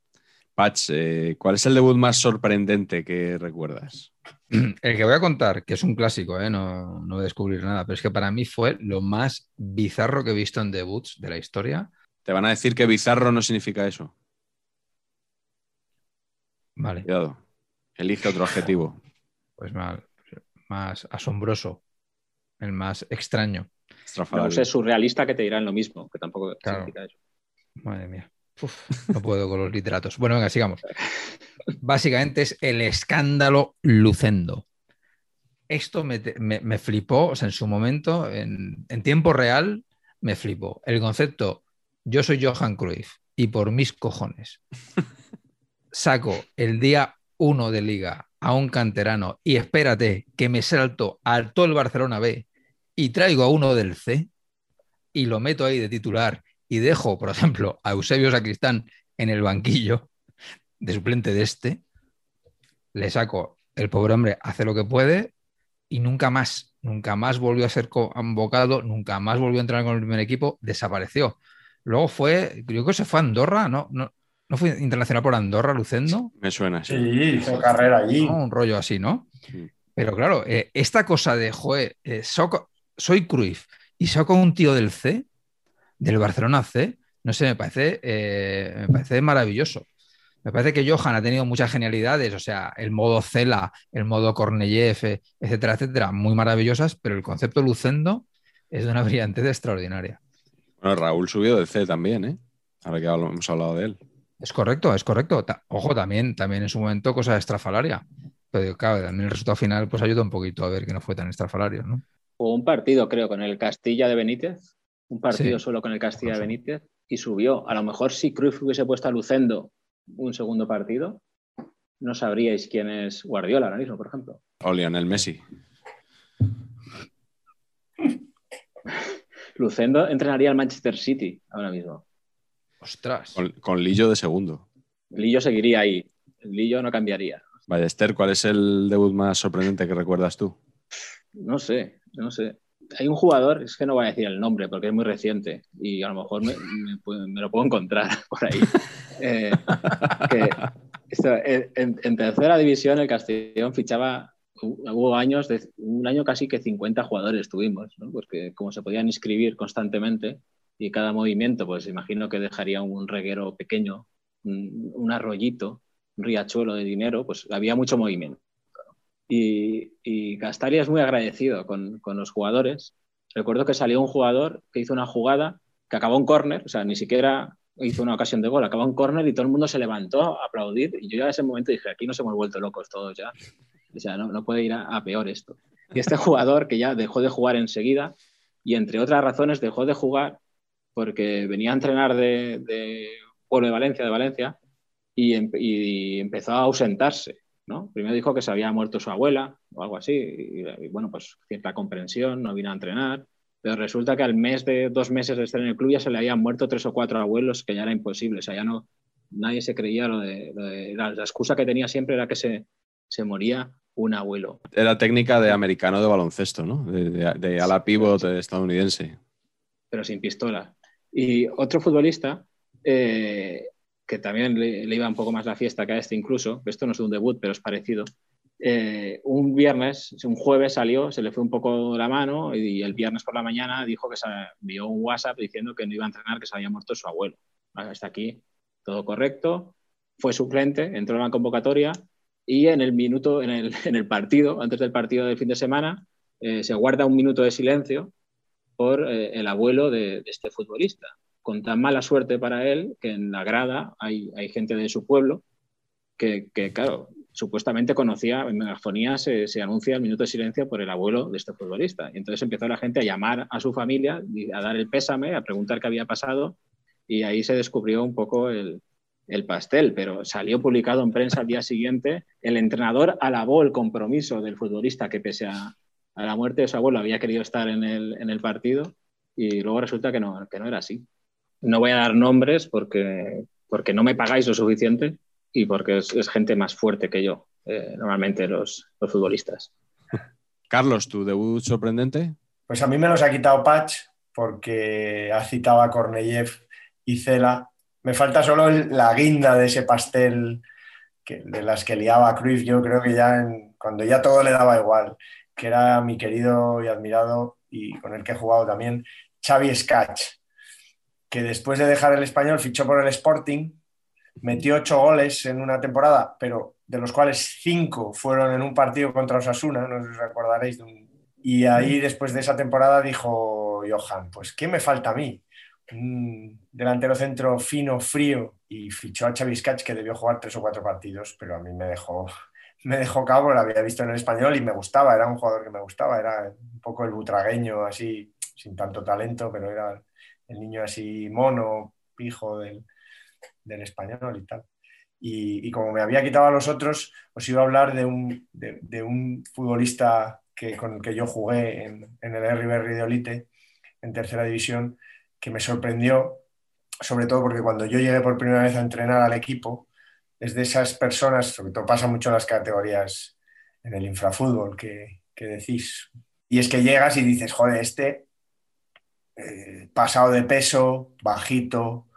Speaker 4: Patch, eh, ¿cuál es el debut más sorprendente que recuerdas? [CLEARS THROAT]
Speaker 3: El que voy a contar, que es un clásico, ¿eh? no, no voy a descubrir nada, pero es que para mí fue lo más bizarro que he visto en debuts de la historia.
Speaker 4: Te van a decir que bizarro no significa eso.
Speaker 3: Vale,
Speaker 4: Cuidado. Elige otro adjetivo.
Speaker 3: pues más, más asombroso, el más extraño.
Speaker 4: Estrafalario.
Speaker 1: sé surrealista que te dirán lo mismo, que tampoco
Speaker 3: Claro.
Speaker 1: significa eso.
Speaker 3: Madre mía. Uf, no puedo con los literatos. Bueno, venga, sigamos. Básicamente es el escándalo Lucendo. Esto me- me flipó, o sea, en su momento, en, en tiempo real, me flipó. El concepto, yo soy Johan Cruyff y por mis cojones saco el día 1 de liga a un canterano y espérate que me salto a todo el Barcelona B y traigo a uno del C y lo meto ahí de titular y dejo, por ejemplo, a Eusebio Sacristán en el banquillo de suplente de este, le saco, el pobre hombre hace lo que puede y nunca más, nunca más volvió a ser convocado, nunca más volvió a entrar con el primer equipo, desapareció. Luego fue, creo que se fue a Andorra, ¿no? no ¿No fue internacional por Andorra, Lucendo?
Speaker 4: Me suena, sí.
Speaker 2: Sí, hizo carrera allí.
Speaker 3: ¿No? Un rollo así, ¿no?
Speaker 4: Sí.
Speaker 3: Pero claro, eh, esta cosa de, joder, eh, soco- soy Cruyff y saco un tío del C, del Barcelona C, no sé, me parece, eh, me parece maravilloso. Me parece que Johan ha tenido muchas genialidades, o sea, el modo Cela, el modo Korneyev, eh, etcétera, etcétera, muy maravillosas, pero el concepto Lucendo es de una brillantez extraordinaria.
Speaker 4: Bueno, Raúl subió del C también, ¿eh? Ahora que hemos hablado de él.
Speaker 3: Es correcto, es correcto. Ta- Ojo, también, también en su momento cosa estrafalaria. Pero claro, también el resultado final pues ayuda un poquito a ver que no fue tan estrafalario, ¿no?
Speaker 1: Jugó un partido, creo, con el Castilla de Benítez, un partido
Speaker 3: Sí.
Speaker 1: solo con el Castilla de. Benítez, y subió. A lo mejor si Cruyff hubiese puesto a Lucendo un segundo partido, no sabríais quién es Guardiola ahora mismo, por ejemplo.
Speaker 4: O Lionel Messi. [LAUGHS]
Speaker 1: Lucendo entrenaría al Manchester City ahora mismo.
Speaker 3: Ostras.
Speaker 4: Con, con Lillo de segundo.
Speaker 1: Lillo seguiría ahí. Lillo no cambiaría.
Speaker 4: Ballester, ¿cuál es el debut más sorprendente que recuerdas tú?
Speaker 1: No sé, no sé. Hay un jugador, es que no voy a decir el nombre porque es muy reciente y a lo mejor me, me pu- me lo puedo encontrar [LAUGHS] por ahí. Eh, que esto, en, en tercera división el Castellón fichaba, hu- hubo años, de, un año casi que 50 jugadores tuvimos, ¿no? porque como se podían inscribir constantemente y cada movimiento, pues imagino que dejaría un reguero pequeño, un, un arroyito, un riachuelo de dinero, pues había mucho movimiento. Y, y Castalia es muy agradecido con, con, los jugadores. Recuerdo que salió un jugador que hizo una jugada que acabó en córner, o sea, ni siquiera hizo una ocasión de gol, acabó en córner y todo el mundo se levantó a aplaudir. Y yo ya en ese momento dije, aquí nos hemos vuelto locos todos ya. O sea, no, no puede ir a, a, peor esto. Y este jugador que ya dejó de jugar enseguida y entre otras razones dejó de jugar porque venía a entrenar de, de Pueblo de Valencia, de Valencia, y, y empezó a ausentarse. ¿no? Primero dijo que se había muerto su abuela o algo así, y, y, bueno, pues cierta comprensión, no vino a entrenar, pero resulta que al mes de dos meses de estar en el club ya se le habían muerto tres o cuatro abuelos que ya era imposible, o sea, ya no, nadie se creía lo de, lo de la, la, excusa que tenía siempre era que se, se moría un abuelo.
Speaker 4: Era técnica de americano de baloncesto, ¿no? De, de, de ala pivot estadounidense.
Speaker 1: Pero sin pistola. Y otro futbolista eh, que también le, iba un poco más la fiesta que a este incluso, esto no es un debut, pero es parecido. Eh, un viernes, un jueves salió, se le fue un poco la mano y el viernes por la mañana dijo que se envió un WhatsApp diciendo que no iba a entrenar, que se había muerto su abuelo. Hasta aquí todo correcto. Fue suplente, entró en la convocatoria y en el minuto, en el, [LAUGHS] en el partido, antes del partido del fin de semana, eh, se guarda un minuto de silencio por eh, el abuelo de, este futbolista con tan mala suerte para él que en la grada hay, gente de su pueblo que, que, claro, supuestamente conocía, en megafonía se, se, anuncia el minuto de silencio por el abuelo de este futbolista. Y entonces empezó la gente a llamar a su familia, a dar el pésame, a preguntar qué había pasado y ahí se descubrió un poco el, el pastel, pero salió publicado en prensa al día siguiente. El entrenador alabó el compromiso del futbolista que pese a, a la muerte de su abuelo había querido estar en el, en el partido y luego resulta que no, que no era así. No voy a dar nombres porque, porque no me pagáis lo suficiente y porque es, es gente más fuerte que yo, eh, normalmente los, los, futbolistas. [LAUGHS]
Speaker 4: Carlos, ¿tu debut sorprendente?
Speaker 2: Pues a mí me los ha quitado Patch porque ha citado a Korneyev y Cela. Me falta solo el, la guinda de ese pastel que, de las que liaba Cruyff. Yo creo que ya en, cuando ya todo le daba igual, que era mi querido y admirado y con el que he jugado también, Xavi Skach que después de dejar el español fichó por el Sporting, metió ocho goles en una temporada, pero de los cuales cinco fueron en un partido contra Osasuna, no os recordaréis. Un... Y ahí después de esa temporada dijo Johan, pues ¿qué me falta a mí? Un delantero centro fino, frío, y fichó a Xavi Skach, que debió jugar tres o cuatro partidos, pero a mí me dejó, me dejó cabo, lo había visto en el español y me gustaba, era un jugador que me gustaba, era un poco el butragueño, así, sin tanto talento, pero era el niño así mono, pijo del, del español y tal. Y, y, como me había quitado a los otros, os iba a hablar de un, de, de un futbolista que, con el que yo jugué en, en el River de Olite, en tercera división, que me sorprendió, sobre todo porque cuando yo llegué por primera vez a entrenar al equipo, es de esas personas, sobre todo pasa mucho en las categorías en el infrafútbol que, que decís, y es que llegas y dices, joder, este eh, pasado de peso, bajito,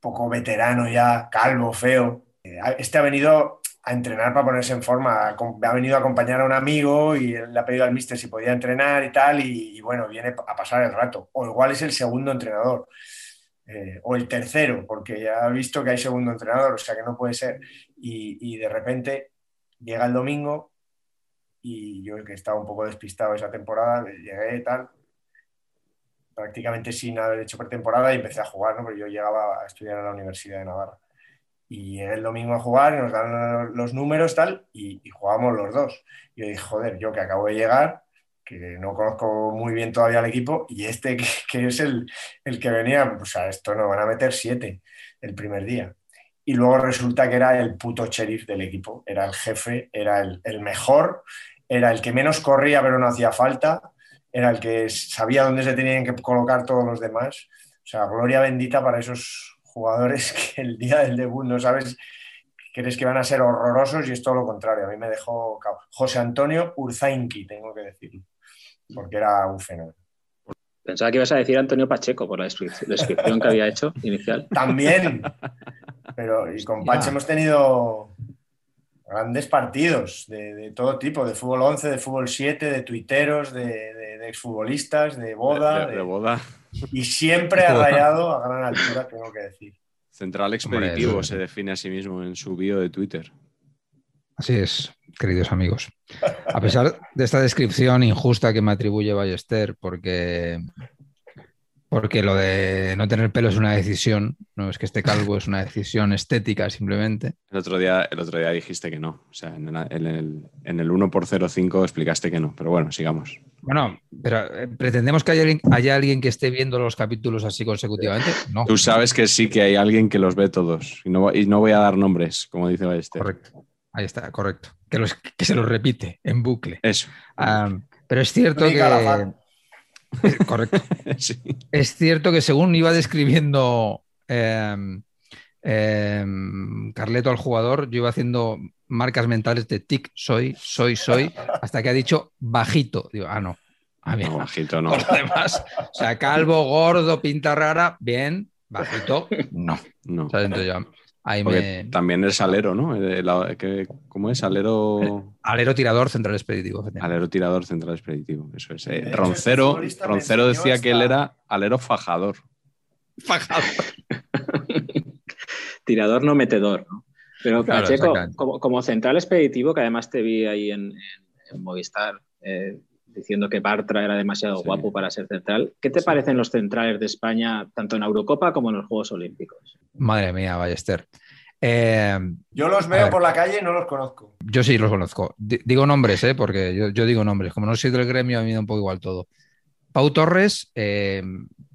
Speaker 2: poco veterano ya, calvo, feo. Eh, Este ha venido a entrenar para ponerse en forma. Ha venido a acompañar a un amigo y le ha pedido al mister si podía entrenar y tal, y, y bueno, viene a pasar el rato. O igual es el segundo entrenador. Eh, o el tercero, porque ya ha visto que hay segundo entrenador, o sea que no puede ser. Y, de repente llega el domingo y yo que estaba un poco despistado esa temporada, llegué tal, prácticamente sin haber hecho pretemporada y empecé a jugar, ¿no? Porque yo llegaba a estudiar en la Universidad de Navarra. Y llegué el domingo a jugar y nos dan los números tal y, y jugábamos los dos. Y yo dije, joder, yo que acabo de llegar, que no conozco muy bien todavía al equipo, y este que, [LAUGHS] es el, el, que venía, pues a esto nos van a meter siete el primer día. Y luego resulta que era el puto sheriff del equipo, era el jefe, era el, el mejor, era el que menos corría pero no hacía falta, era el que sabía dónde se tenían que colocar todos los demás. O sea, gloria bendita para esos jugadores [LAUGHS] que el día del debut no sabes, crees que van a ser horrorosos y es todo lo contrario. A mí me dejó José Antonio Urzainqui, tengo que decirlo, porque era un fenómeno.
Speaker 1: Pensaba que ibas a decir Antonio Pacheco por la [LAUGHS] descripción que había hecho inicial.
Speaker 2: También, [LAUGHS] pero y con Pache hemos tenido grandes partidos de, de, todo tipo, de fútbol 11, de fútbol 7, de tuiteros, de, de, de exfutbolistas, de boda.
Speaker 4: De, boda.
Speaker 2: Y siempre ha [LAUGHS] rayado a gran altura, tengo que decir.
Speaker 4: Central expeditivo Hombre, se define a sí mismo en su bio de Twitter.
Speaker 3: Así es, queridos amigos. A pesar de esta descripción injusta que me atribuye Ballester, porque porque lo de no tener pelo es una decisión, no es que esté calvo, es una decisión estética simplemente.
Speaker 4: El otro día, el otro día dijiste que no, o sea, en el, en el, en el 1 por 05 explicaste que no, pero bueno, sigamos.
Speaker 3: Bueno, pero eh, pretendemos que haya alguien, haya alguien, que esté viendo los capítulos así consecutivamente. No.
Speaker 4: Tú sabes que sí que hay alguien que los ve todos y no, y no voy a dar nombres, como dice Ballester.
Speaker 3: Correcto, ahí está, correcto. Que, los, que se los repite en bucle.
Speaker 4: Eso.
Speaker 3: Um, pero es cierto que... Correcto. [LAUGHS] sí. Es cierto que según iba describiendo eh, eh, Carleto al jugador, yo iba haciendo marcas mentales de tic, soy, soy, soy, hasta que ha dicho bajito. Digo, ah, no. Ah, bien.
Speaker 4: No, bajito no. [LAUGHS]
Speaker 3: Por lo demás, o sea, calvo, gordo, pinta rara, bien, bajito, no.
Speaker 4: No.
Speaker 3: O sea, entonces ya, ahí
Speaker 4: Porque
Speaker 3: me...
Speaker 4: También es alero, ¿no? ¿Cómo es? Alero.
Speaker 3: Alero tirador central expeditivo.
Speaker 4: Alero tirador central expeditivo, eso es. Eh, Roncero, Roncero decía que él era alero fajador. [LAUGHS]
Speaker 3: Fajador. [LAUGHS]
Speaker 1: tirador no metedor, ¿no? Pero claro, Pacheco, como, como, central expeditivo, que además te vi ahí en, en, en Movistar eh, diciendo que Bartra era demasiado sí. guapo para ser central, ¿qué te sí. parecen los centrales de España, tanto en Eurocopa como en los Juegos Olímpicos?
Speaker 3: Madre mía, Ballester. Eh,
Speaker 2: yo los veo por la calle y no los conozco.
Speaker 3: Yo sí los conozco. D digo nombres, ¿eh? porque yo, yo, digo nombres. Como no soy del gremio, a mí me da un poco igual todo. Pau Torres, eh,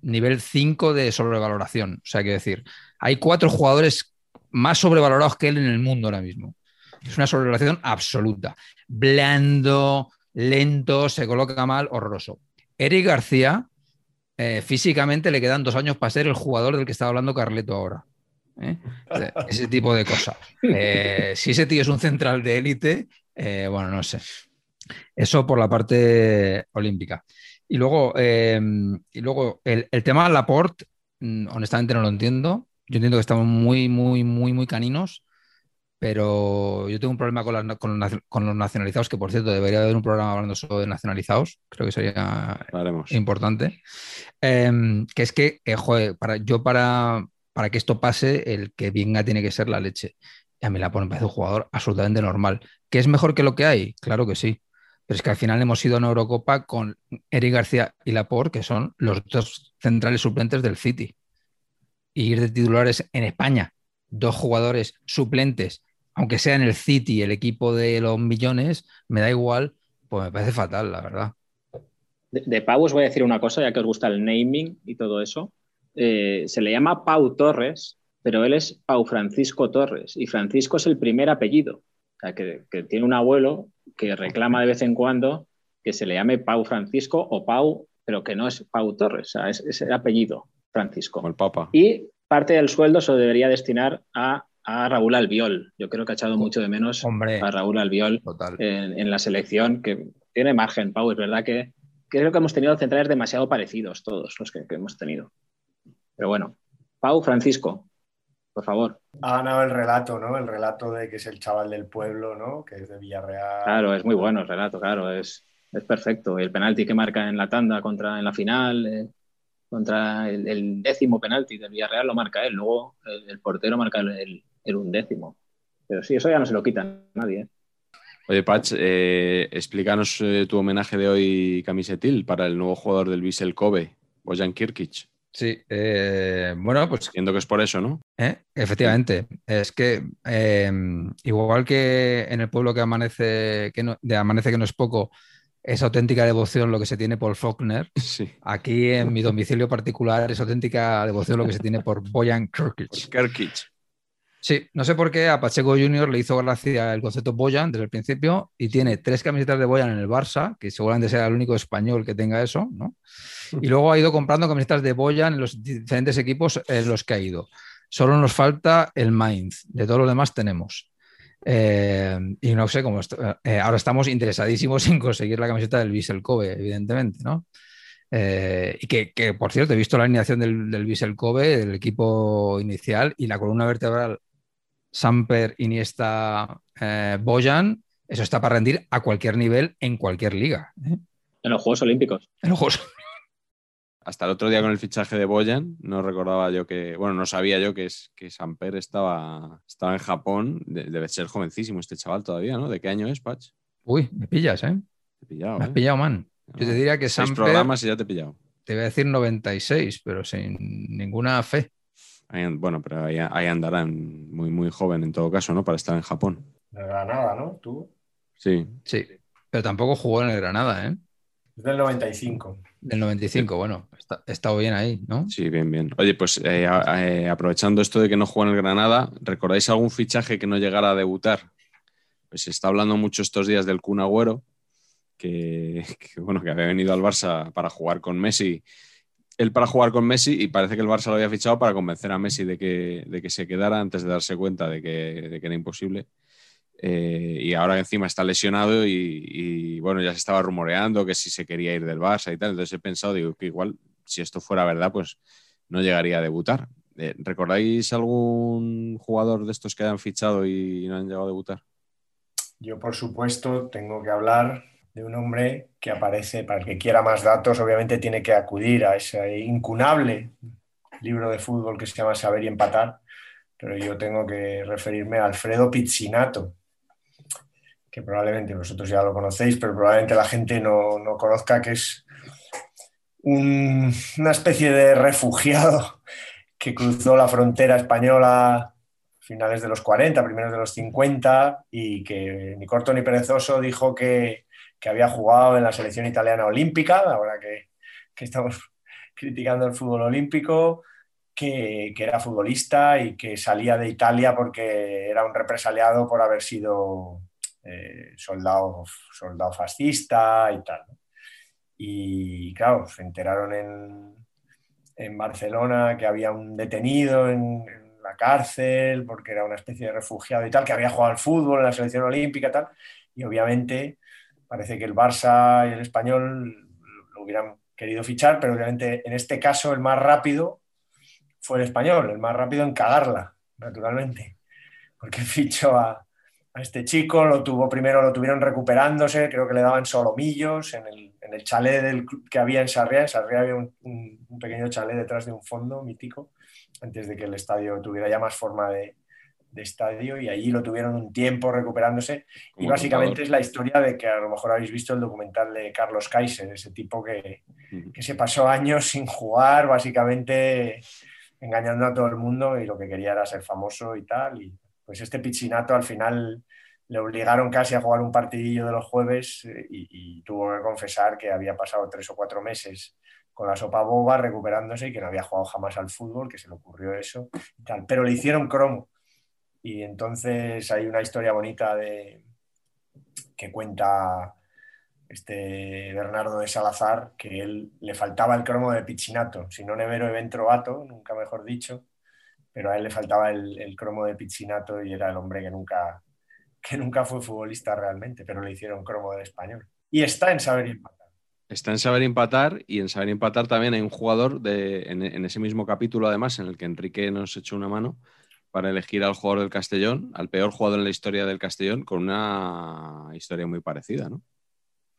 Speaker 3: nivel 5 de sobrevaloración. O sea, que decir, hay cuatro jugadores más sobrevalorados que él en el mundo ahora mismo. Es una sobrevaloración absoluta. Blando, lento, se coloca mal, horroroso. Eric García, eh, físicamente le quedan dos años para ser el jugador del que estaba hablando Carleto ahora. ¿eh? [LAUGHS] Ese tipo de cosas. Eh, si ese tío es un central de élite, bueno, no sé. Eso por la parte olímpica. Y luego, y luego el, el tema Laporte, mm, honestamente no lo entiendo. Yo entiendo que estamos muy, muy, muy, muy caninos, pero yo tengo un problema con, la, con, los, con, los, nacionalizados, que por cierto debería haber un programa hablando solo de nacionalizados, creo que sería
Speaker 4: Haremos.
Speaker 3: importante. Eh, que es que, eh, joder, para, yo para, para que esto pase, el que venga tiene que ser la leche. Y a mí la pone, parece un jugador absolutamente normal. ¿Que es mejor que lo que hay? Claro que sí. Pero es que al final hemos ido a una Eurocopa con Eric García y Laporte, que son los dos centrales suplentes del City y ir de titulares en España, dos jugadores suplentes, aunque sea en el City, el equipo de los millones, me da igual, pues me parece fatal, la verdad.
Speaker 1: De, de Pau os voy a decir una cosa, ya que os gusta el naming y todo eso. Eh, se le llama Pau Torres, pero él es Pau Francisco Torres, y Francisco es el primer apellido. O sea, que, que tiene un abuelo que reclama de vez en cuando que se le llame Pau Francisco o Pau, pero que no es Pau Torres, o sea, es, es el apellido. Francisco.
Speaker 4: Como el Papa.
Speaker 1: Y parte del sueldo se lo debería destinar a, a, Raúl Albiol. Yo creo que ha echado mucho de menos
Speaker 3: Hombre,
Speaker 1: a Raúl Albiol en, en, la selección, que tiene margen, Pau. Es verdad que, creo que hemos tenido centrales demasiado parecidos todos los que, que hemos tenido. Pero bueno, Pau Francisco. por favor.
Speaker 2: Ha ganado el relato, ¿no? El relato de que es el chaval del pueblo, ¿no? Que es de Villarreal.
Speaker 1: Claro, es muy bueno el relato, claro, es, es perfecto. El penalti que marca en la tanda contra en la final, eh, contra el, décimo penalti del Villarreal lo marca él, luego el, portero marca el, el, undécimo. Pero sí, eso ya no se lo quita nadie. ¿eh?
Speaker 4: Oye, Patch, eh, explícanos tu homenaje de hoy camisetil para el nuevo jugador del Vissel Kobe, Bojan Kirkic.
Speaker 3: Sí, eh, bueno, pues.
Speaker 4: Entiendo que es por eso, ¿no?
Speaker 3: ¿Eh? Efectivamente. Es que eh, igual que en el pueblo que amanece, que no, de amanece que no es poco, es auténtica devoción lo que se tiene por Faulkner.
Speaker 4: Sí.
Speaker 3: Aquí en mi domicilio particular es auténtica devoción lo que se tiene por Boyan [LAUGHS] Kirkic.
Speaker 4: Kirkic.
Speaker 3: Sí, no sé por qué a Pacheco Junior le hizo gracia el concepto Boyan desde el principio y tiene tres camisetas de Boyan en el Barça, que seguramente será el único español que tenga eso, ¿no? Y luego ha ido comprando camisetas de Boyan en los diferentes equipos en los que ha ido. Solo nos falta el Mainz, de todos los demás tenemos. Eh, y no sé cómo. Eh, ahora estamos interesadísimos en conseguir la camiseta del Vissel Kobe, evidentemente, ¿no? Eh, y que, por cierto, he visto la alineación del, del Vissel Kobe, del equipo inicial, y la columna vertebral Samper, Iniesta, Boyan, eso está para rendir a cualquier nivel en cualquier liga.
Speaker 1: En los Juegos Olímpicos.
Speaker 3: En los Juegos
Speaker 4: hasta el otro día con el fichaje de Boyan, no recordaba yo que, bueno, no sabía yo que, es, que Samper estaba, estaba en Japón. debe ser jovencísimo este chaval todavía, ¿no? ¿De qué año es, Patch?
Speaker 3: Uy, me pillas, ¿eh?
Speaker 4: Te he pillado,
Speaker 3: me has
Speaker 4: ¿eh?
Speaker 3: pillado, man. Yo te diría que
Speaker 4: Seis
Speaker 3: Samper...
Speaker 4: programas y ya te he pillado.
Speaker 3: Te voy a decir 96, pero sin ninguna fe.
Speaker 4: Bueno, pero ahí, ahí andarán muy, muy joven en todo caso, ¿no? Para estar en Japón.
Speaker 2: De Granada, ¿no? ¿Tú?
Speaker 4: Sí.
Speaker 3: Sí, pero tampoco jugó en el Granada, ¿eh?
Speaker 2: Es del 95.
Speaker 3: Del 95, bueno, está, estado bien ahí, ¿no?
Speaker 4: Sí, bien, bien. Oye, pues eh, eh, aprovechando esto de que no juega en el Granada, ¿recordáis algún fichaje que no llegara a debutar? Pues se está hablando mucho estos días del Kun Agüero, que, bueno, que había venido al Barça para jugar con Messi. Él para jugar con Messi y parece que el Barça lo había fichado para convencer a Messi de que, de que se quedara antes de darse cuenta de que, de que era imposible. Eh, y ahora encima está lesionado y, bueno, ya se estaba rumoreando que si se quería ir del Barça y tal. Entonces he pensado, digo, que igual si esto fuera verdad, pues no llegaría a debutar. Eh, ¿Recordáis algún jugador de estos que hayan fichado y no han llegado a debutar?
Speaker 2: Yo, por supuesto, tengo que hablar de un hombre que aparece, para el que quiera más datos, obviamente tiene que acudir a ese incunable libro de fútbol que se llama Saber y Empatar, pero yo tengo que referirme a Alfredo Pizzinato, que probablemente vosotros ya lo conocéis, pero probablemente la gente no, no conozca, que es una especie de refugiado que cruzó la frontera española finales de los 40, primeros de los 50, y que ni corto ni perezoso dijo que, que había jugado en la selección italiana olímpica, ahora que, estamos [LAUGHS] criticando el fútbol olímpico, que, que, era futbolista y que salía de Italia porque era un represaliado por haber sido eh, soldado, soldado fascista y tal. Y claro, se enteraron en, en, Barcelona que había un detenido en, en, la cárcel porque era una especie de refugiado y tal, que había jugado al fútbol en la selección olímpica y tal. Y obviamente parece que el Barça y el español lo hubieran querido fichar, pero obviamente en este caso el más rápido fue el español, el más rápido en cagarla, naturalmente, porque [LAUGHS] fichó a, este chico, lo tuvo primero, lo tuvieron recuperándose, creo que le daban solomillos en el, en chalet del, que había en Sarriá. En Sarriá había un, pequeño chalet detrás de un fondo mítico, antes de que el estadio tuviera ya más forma de, de estadio, y allí lo tuvieron un tiempo recuperándose. Como y básicamente es la historia de que a lo mejor habéis visto el documental de Carlos Kaiser, ese tipo que, que se pasó años sin jugar, básicamente engañando a todo el mundo y lo que quería era ser famoso y tal. Y pues este Pichinato al final le obligaron casi a jugar un partidillo de los jueves y, y, tuvo que confesar que había pasado tres o cuatro meses con la sopa boba recuperándose y que no había jugado jamás al fútbol, que se le ocurrió eso y tal. Pero le hicieron cromo. Y entonces hay una historia bonita de que cuenta este Bernardo de Salazar, que él le faltaba el cromo de Pichinato, si no Nevero e Trovato, nunca mejor dicho, pero a él le faltaba el, cromo de Pichinato y era el hombre que nunca, que nunca fue futbolista realmente, pero le hicieron cromo del español. Y está en saber empatar.
Speaker 4: Está en saber empatar y en saber empatar también hay un jugador de, en, en, ese mismo capítulo, además, en el que Enrique nos echó una mano, para elegir al jugador del Castellón, al peor jugador en la historia del Castellón, con una historia muy parecida, ¿no?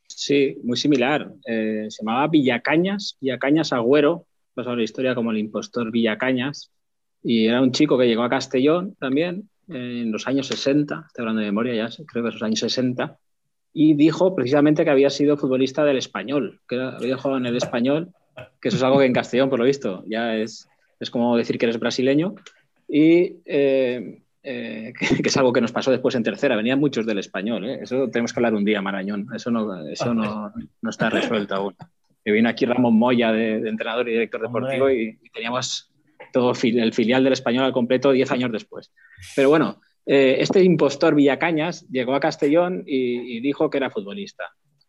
Speaker 1: Sí, muy similar. Eh, se llamaba Villacañas, Villacañas Agüero, pasó la historia como el impostor Villacañas, y era un chico que llegó a Castellón también en los años 60, estoy hablando de memoria ya, creo que esos años 60, y dijo precisamente que había sido futbolista del español, que había jugado en el español, que eso es algo que en Castellón, por lo visto, ya es, es como decir que eres brasileño, y eh, eh, [LAUGHS] que, es algo que nos pasó después en tercera, venían muchos del español, ¿eh? eso tenemos que hablar un día, Marañón, eso no, eso no, no está resuelto aún. Que vino aquí Ramón Moya de, entrenador y director deportivo y, y teníamos todo el filial del español al completo 10 años después. Pero bueno, eh, este impostor Villacañas llegó a Castellón y, dijo que era futbolista.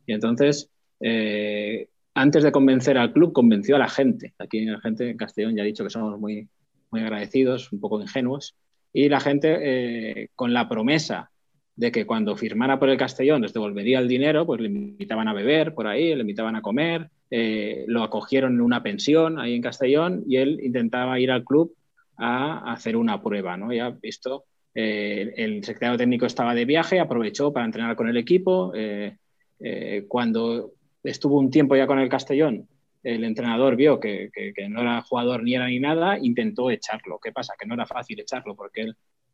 Speaker 1: Y entonces, eh, antes de convencer al club, convenció a la gente. Aquí la gente en Castellón ya ha dicho que somos muy, muy agradecidos, un poco ingenuos. Y la gente, eh, con la promesa de que cuando firmara por el Castellón les devolvería el dinero, pues le invitaban a beber por ahí, le invitaban a comer, lo acogieron en una pensión ahí en Castellón y él intentaba ir al club a hacer una prueba, ¿no? Ya visto, eh, el secretario técnico estaba de viaje, aprovechó para entrenar con el equipo. Eh, eh, cuando estuvo un tiempo ya con el Castellón, el entrenador vio que, no era jugador ni era ni nada, intentó echarlo. ¿Qué pasa? Que no era fácil echarlo porque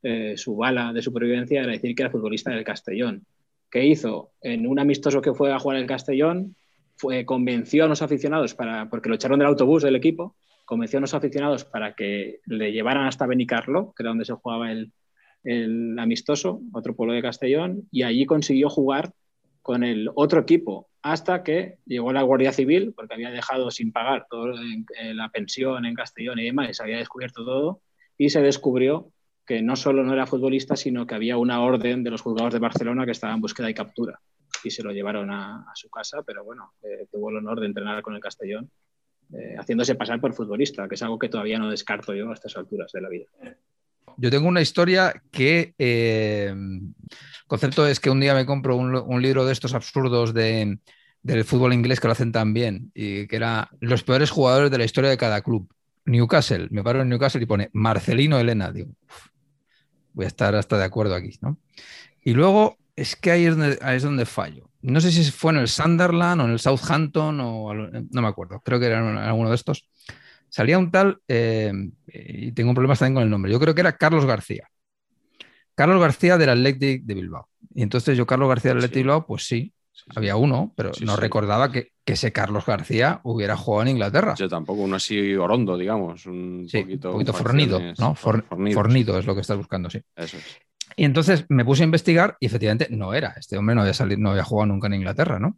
Speaker 1: él, su bala de supervivencia era decir que era futbolista del Castellón. ¿Qué hizo? En un amistoso que fue a jugar el Castellón, fue, convenció a los aficionados, para, porque lo echaron del autobús del equipo, convenció a los aficionados para que le llevaran hasta Benicarlo, que era donde se jugaba el, el amistoso, otro pueblo de Castellón, y allí consiguió jugar con el otro equipo hasta que llegó la Guardia Civil, porque había dejado sin pagar toda la pensión en Castellón y demás, y se había descubierto todo, y se descubrió que no solo no era futbolista, sino que había una orden de los juzgados de Barcelona que estaba en búsqueda y captura. Y se lo llevaron a, su casa, pero bueno, eh, tuvo el honor de entrenar con el Castellón eh, haciéndose pasar por futbolista, que es algo que todavía no descarto yo a estas alturas de la vida.
Speaker 3: Yo tengo una historia que eh, concepto es que un día me compro un, libro de estos absurdos de, del fútbol inglés que lo hacen tan bien y que era los peores jugadores de la historia de cada club. Newcastle, me paro en Newcastle y pone Marcelino Elena. Digo, voy a estar hasta de acuerdo aquí, ¿no? Y luego es que ahí es donde, ahí es donde fallo no sé si fue en el Sunderland o en el Southampton o no me acuerdo, creo que era en alguno de estos. Salía un tal, eh, y tengo un problema también con el nombre, yo creo que era Carlos García. Carlos García del Athletic de Bilbao. Y entonces yo, Carlos García del Athletic de Bilbao, pues sí, había uno, pero no recordaba que, ese Carlos García hubiera jugado en Inglaterra.
Speaker 4: Yo tampoco, uno así orondo, digamos, un poquito,
Speaker 3: un poquito fornido, ¿no? fornido es lo que estás buscando, sí.
Speaker 4: Eso es.
Speaker 3: Y entonces me puse a investigar y efectivamente no era. Este hombre no había salido, no había jugado nunca en Inglaterra, ¿no?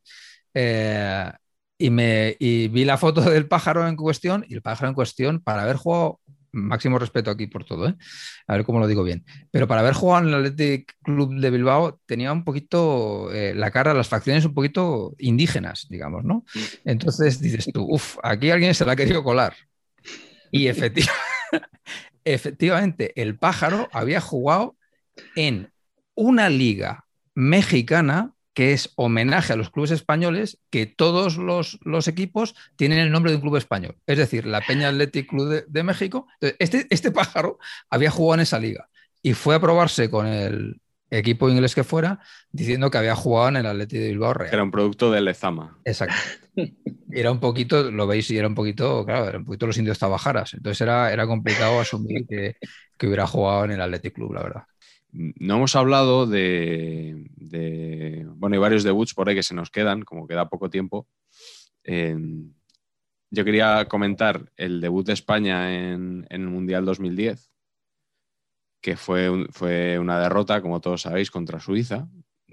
Speaker 3: Eh, y, me, vi la foto [LAUGHS] del pájaro en cuestión y el pájaro en cuestión, para haber jugado, máximo respeto aquí por todo, ¿eh? a ver cómo lo digo bien, pero para haber jugado en el Athletic Club de Bilbao tenía un poquito eh, la cara, las facciones un poquito indígenas, digamos, ¿no? Entonces dices tú, uff, aquí alguien se la ha querido colar. Y [LAUGHS] efectivamente, el pájaro había jugado en una liga mexicana que es homenaje a los clubes españoles, que todos los, equipos tienen el nombre de un club español. Es decir, la Peña Athletic Club de, México. este, este pájaro había jugado en esa liga y fue a probarse con el equipo inglés que fuera, diciendo que había jugado en el Athletic de Bilbao Real.
Speaker 4: Era un producto de Lezama.
Speaker 3: Exacto. Era un poquito, lo veis, y era un poquito, claro, era un poquito los indios tabajaras. Entonces era, era complicado asumir que, que hubiera jugado en el Athletic Club, la verdad.
Speaker 4: No hemos hablado de, bueno, hay varios debuts por ahí que se nos quedan, como queda poco tiempo. yo quería comentar el debut de España en, el Mundial 2010, que fue, fue, una derrota, como todos sabéis, contra Suiza.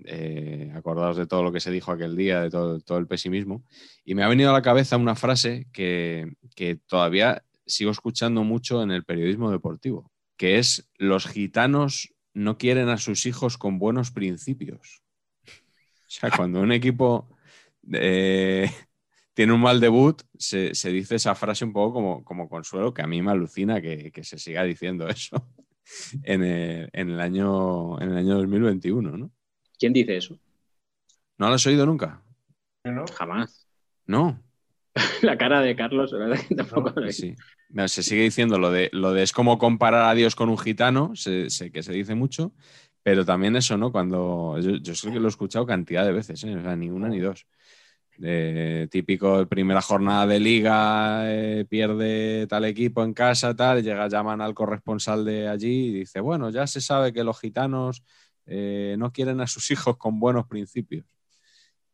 Speaker 4: Eh, acordados de todo lo que se dijo aquel día, de todo, todo, el pesimismo. Y me ha venido a la cabeza una frase que, que todavía sigo escuchando mucho en el periodismo deportivo, que es los gitanos no quieren a sus hijos con buenos principios. O sea, cuando un equipo eh, tiene un mal debut, se, dice esa frase un poco como, como consuelo, que a mí me alucina que, se siga diciendo eso [LAUGHS] en el, año, en el año 2021, ¿no?
Speaker 1: ¿Quién dice eso?
Speaker 4: ¿No lo has oído nunca?
Speaker 1: No. Jamás.
Speaker 4: No. [LAUGHS]
Speaker 1: La cara de Carlos, la verdad que tampoco lo he
Speaker 4: Sí. No, se sigue diciendo lo de, lo de es como comparar a Dios con un gitano, sé, que se dice mucho, pero también eso, ¿no? Cuando yo, yo sé que lo he escuchado cantidad de veces, ¿eh? o sea, ni una ni dos. De, típico primera jornada de liga, eh, pierde tal equipo en casa, tal, llega, llaman al corresponsal de allí y dice, bueno, ya se sabe que los gitanos eh, no quieren a sus hijos con buenos principios.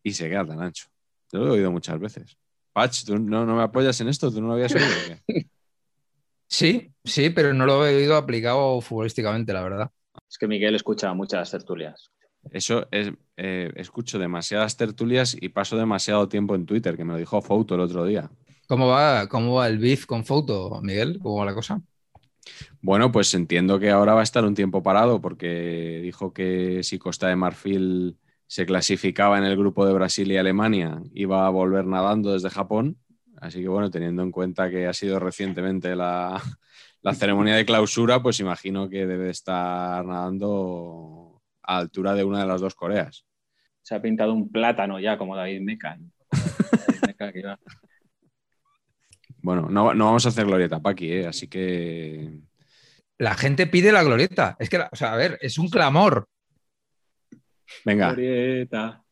Speaker 4: Y se queda tan ancho. Yo lo he oído muchas veces. Patch, ¿tú no, no me apoyas en esto? ¿Tú no lo habías oído? [LAUGHS]
Speaker 3: Sí, sí, pero no lo he oído aplicado futbolísticamente, la verdad.
Speaker 1: Es que Miguel escucha muchas tertulias.
Speaker 4: Eso es, eh, escucho demasiadas tertulias y paso demasiado tiempo en Twitter, que me lo dijo Fouto el otro día.
Speaker 3: ¿Cómo va, cómo va el beef con Foto, Miguel? ¿Cómo va la cosa?
Speaker 4: Bueno, pues entiendo que ahora va a estar un tiempo parado porque dijo que si Costa de Marfil se clasificaba en el grupo de Brasil y Alemania, iba a volver nadando desde Japón. Así que bueno, teniendo en cuenta que ha sido recientemente la, [LAUGHS] la ceremonia de clausura, pues imagino que debe estar nadando a altura de una de las dos Coreas.
Speaker 1: Se ha pintado un plátano ya, como David Meca. [LAUGHS]
Speaker 4: Bueno, no, no vamos a hacer glorieta, Paqui, ¿eh? así que
Speaker 3: La gente pide la glorieta. Es que, la- o sea, a ver, es un clamor.
Speaker 4: Venga,
Speaker 1: Glorieta,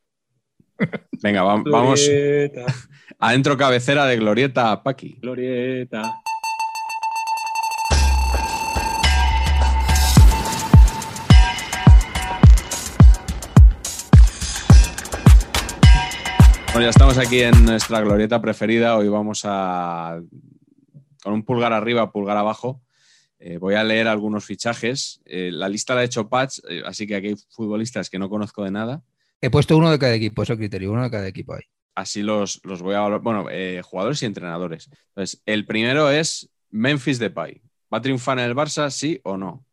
Speaker 4: venga, va- vamos
Speaker 1: glorieta, [LAUGHS]
Speaker 4: adentro cabecera de glorieta, Paqui.
Speaker 1: glorieta.
Speaker 4: Bueno, ya estamos aquí en nuestra glorieta preferida. Hoy vamos a, con un pulgar arriba, pulgar abajo. Eh, voy a leer algunos fichajes. Eh, la lista la ha hecho Patch, eh, así que aquí hay futbolistas que no conozco de nada.
Speaker 3: He puesto uno de cada equipo, eso es criterio, uno de cada equipo ahí.
Speaker 4: Así los, los voy a valorar. Bueno, jugadores y entrenadores. Entonces, el primero es Memphis Depay. ¿Va a triunfar en el Barça, sí o no?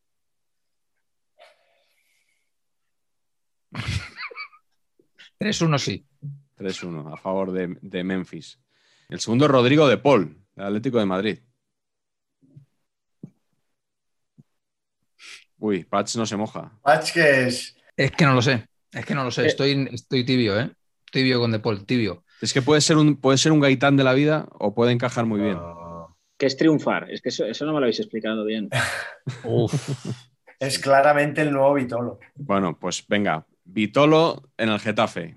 Speaker 4: [LAUGHS]
Speaker 3: 3-1 sí.
Speaker 4: 3-1 a favor de, de Memphis. El segundo, Rodrigo de Paul, del Atlético de Madrid. Uy, Patch no se moja.
Speaker 2: Patch, que es.
Speaker 3: Es que no lo sé. Es que no lo sé.
Speaker 1: Eh.
Speaker 3: Estoy, estoy tibio, ¿eh? Tibio con De Paul, tibio.
Speaker 4: Es que puede ser un, puede ser un gaitán de la vida o puede encajar muy bien.
Speaker 2: No.
Speaker 1: ¿Qué es triunfar? Es que eso, eso no me lo habéis explicado bien. [LAUGHS]
Speaker 2: Es claramente el nuevo Vitolo.
Speaker 4: Bueno, pues venga, Vitolo en el Getafe.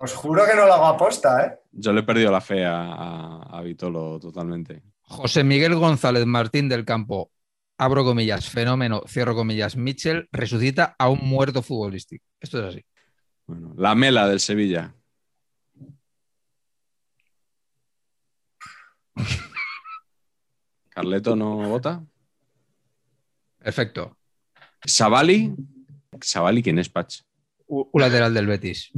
Speaker 2: Os juro que no lo hago aposta, ¿eh?
Speaker 4: Yo le he perdido la fe a, a- a Vitolo totalmente.
Speaker 3: José Miguel González Martín del Campo, abro comillas, fenómeno, cierro comillas, Mitchell resucita a un muerto futbolístico. Esto es así.
Speaker 4: Bueno, la Mela del Sevilla. [LAUGHS] Carleto no vota.
Speaker 3: Perfecto.
Speaker 4: Savali. Savali, ¿quién es Patch?
Speaker 3: Un lateral del Betis.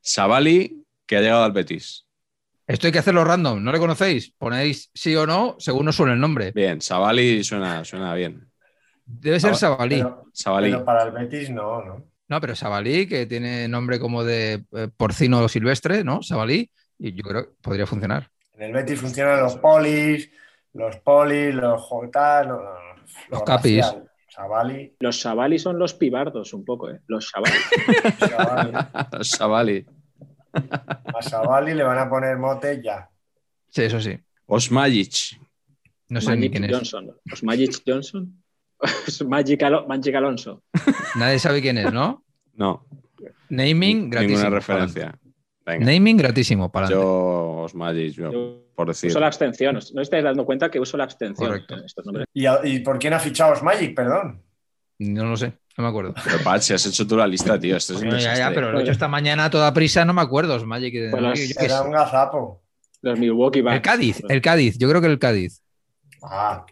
Speaker 4: Savali, que ha llegado al Betis.
Speaker 3: Esto hay que hacerlo random, ¿no le conocéis? Ponéis sí o no según os suena el nombre.
Speaker 4: Bien, Savali suena, suena bien.
Speaker 3: Debe ser Sabalí.
Speaker 2: Pero, para el Betis no, ¿no?
Speaker 3: No, pero Sabalí, que tiene nombre como de eh, porcino silvestre, ¿no? Sabalí. Y yo creo que podría funcionar.
Speaker 2: En el Betis funcionan los polis, los polis, los jotas, los,
Speaker 3: Los capis.
Speaker 2: racial. Savali,
Speaker 1: Los Savali son los pibardos un poco, ¿eh? Los Savali. [LAUGHS]
Speaker 2: Savali.
Speaker 4: Savali.
Speaker 2: A Savali le van a poner mote ya.
Speaker 3: Sí, eso sí.
Speaker 4: Osmajic.
Speaker 3: No sé ni quién es.
Speaker 1: Johnson. ¿Los Magic Johnson? ¿Los [LAUGHS] Magic, Alo- Magic Alonso.
Speaker 3: Nadie sabe quién es, ¿no?
Speaker 4: No,
Speaker 3: Naming gratísimo.
Speaker 4: ninguna referencia. Venga,
Speaker 3: Naming gratísimo, para
Speaker 4: yo Yo por decir.
Speaker 1: Uso la abstención. No estáis dando cuenta que uso la abstención
Speaker 3: Correcto.
Speaker 1: en estos nombres.
Speaker 2: ¿Y, y por quién ha fichado Magic? Perdón.
Speaker 3: No lo sé, no me acuerdo.
Speaker 4: Pero si has hecho tú la lista, tío. Esto es un
Speaker 3: Bueno, ya, pero lo he hecho esta mañana a toda prisa, no me acuerdo. Es Magic. yo
Speaker 2: Era un gazapo.
Speaker 1: Los Milwaukee Bucks.
Speaker 3: El Cádiz, el Cádiz, yo creo que el Cádiz.
Speaker 2: Ah,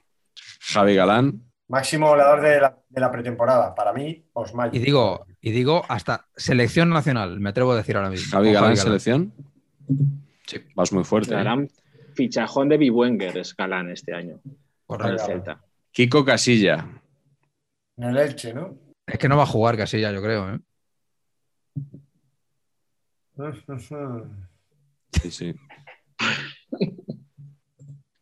Speaker 4: Javi Galán.
Speaker 2: máximo goleador de la, de la pretemporada. Para mí, Osmajic.
Speaker 3: Y digo, y digo hasta selección nacional, me atrevo a decir ahora mismo.
Speaker 4: Javi Galán, selección.
Speaker 3: Sí.
Speaker 4: Vas muy fuerte. ¿eh?
Speaker 1: Gran fichajón de Bibuenger es Galán este año.
Speaker 3: Correcto.
Speaker 1: Celta.
Speaker 4: Kiko Casilla.
Speaker 2: En el Elche, ¿no?
Speaker 3: Es que no va a jugar Casilla, yo creo. ¿eh?
Speaker 4: Sí, sí.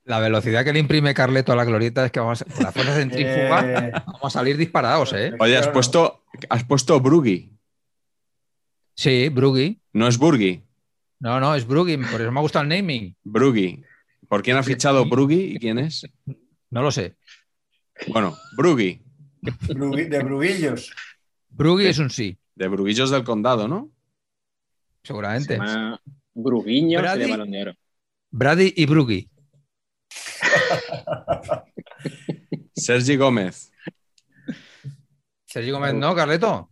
Speaker 3: La velocidad que le imprime Carleto a la glorieta es que vamos a, con la fuerza centrífuga [LAUGHS]
Speaker 2: Eh,
Speaker 3: vamos a salir disparados, ¿eh?
Speaker 4: Oye, has puesto, has puesto Brugui.
Speaker 3: Sí, Brugui.
Speaker 4: No es Burgi.
Speaker 3: No, no, es Brugui, por eso me ha gustado el naming.
Speaker 4: Brugui. ¿Por quién ha fichado Brugui y quién es?
Speaker 3: No lo sé.
Speaker 4: Bueno, Brugui.
Speaker 2: De Bruguillos.
Speaker 3: Brugui es un sí,
Speaker 4: De Bruguillos del Condado, ¿no?
Speaker 1: Se
Speaker 3: seguramente.
Speaker 1: llama Bruguiño,
Speaker 3: Brady. Brady y Brugui. [LAUGHS]
Speaker 4: Sergi Gómez.
Speaker 3: Sergio Gómez, ¿no, Carleto?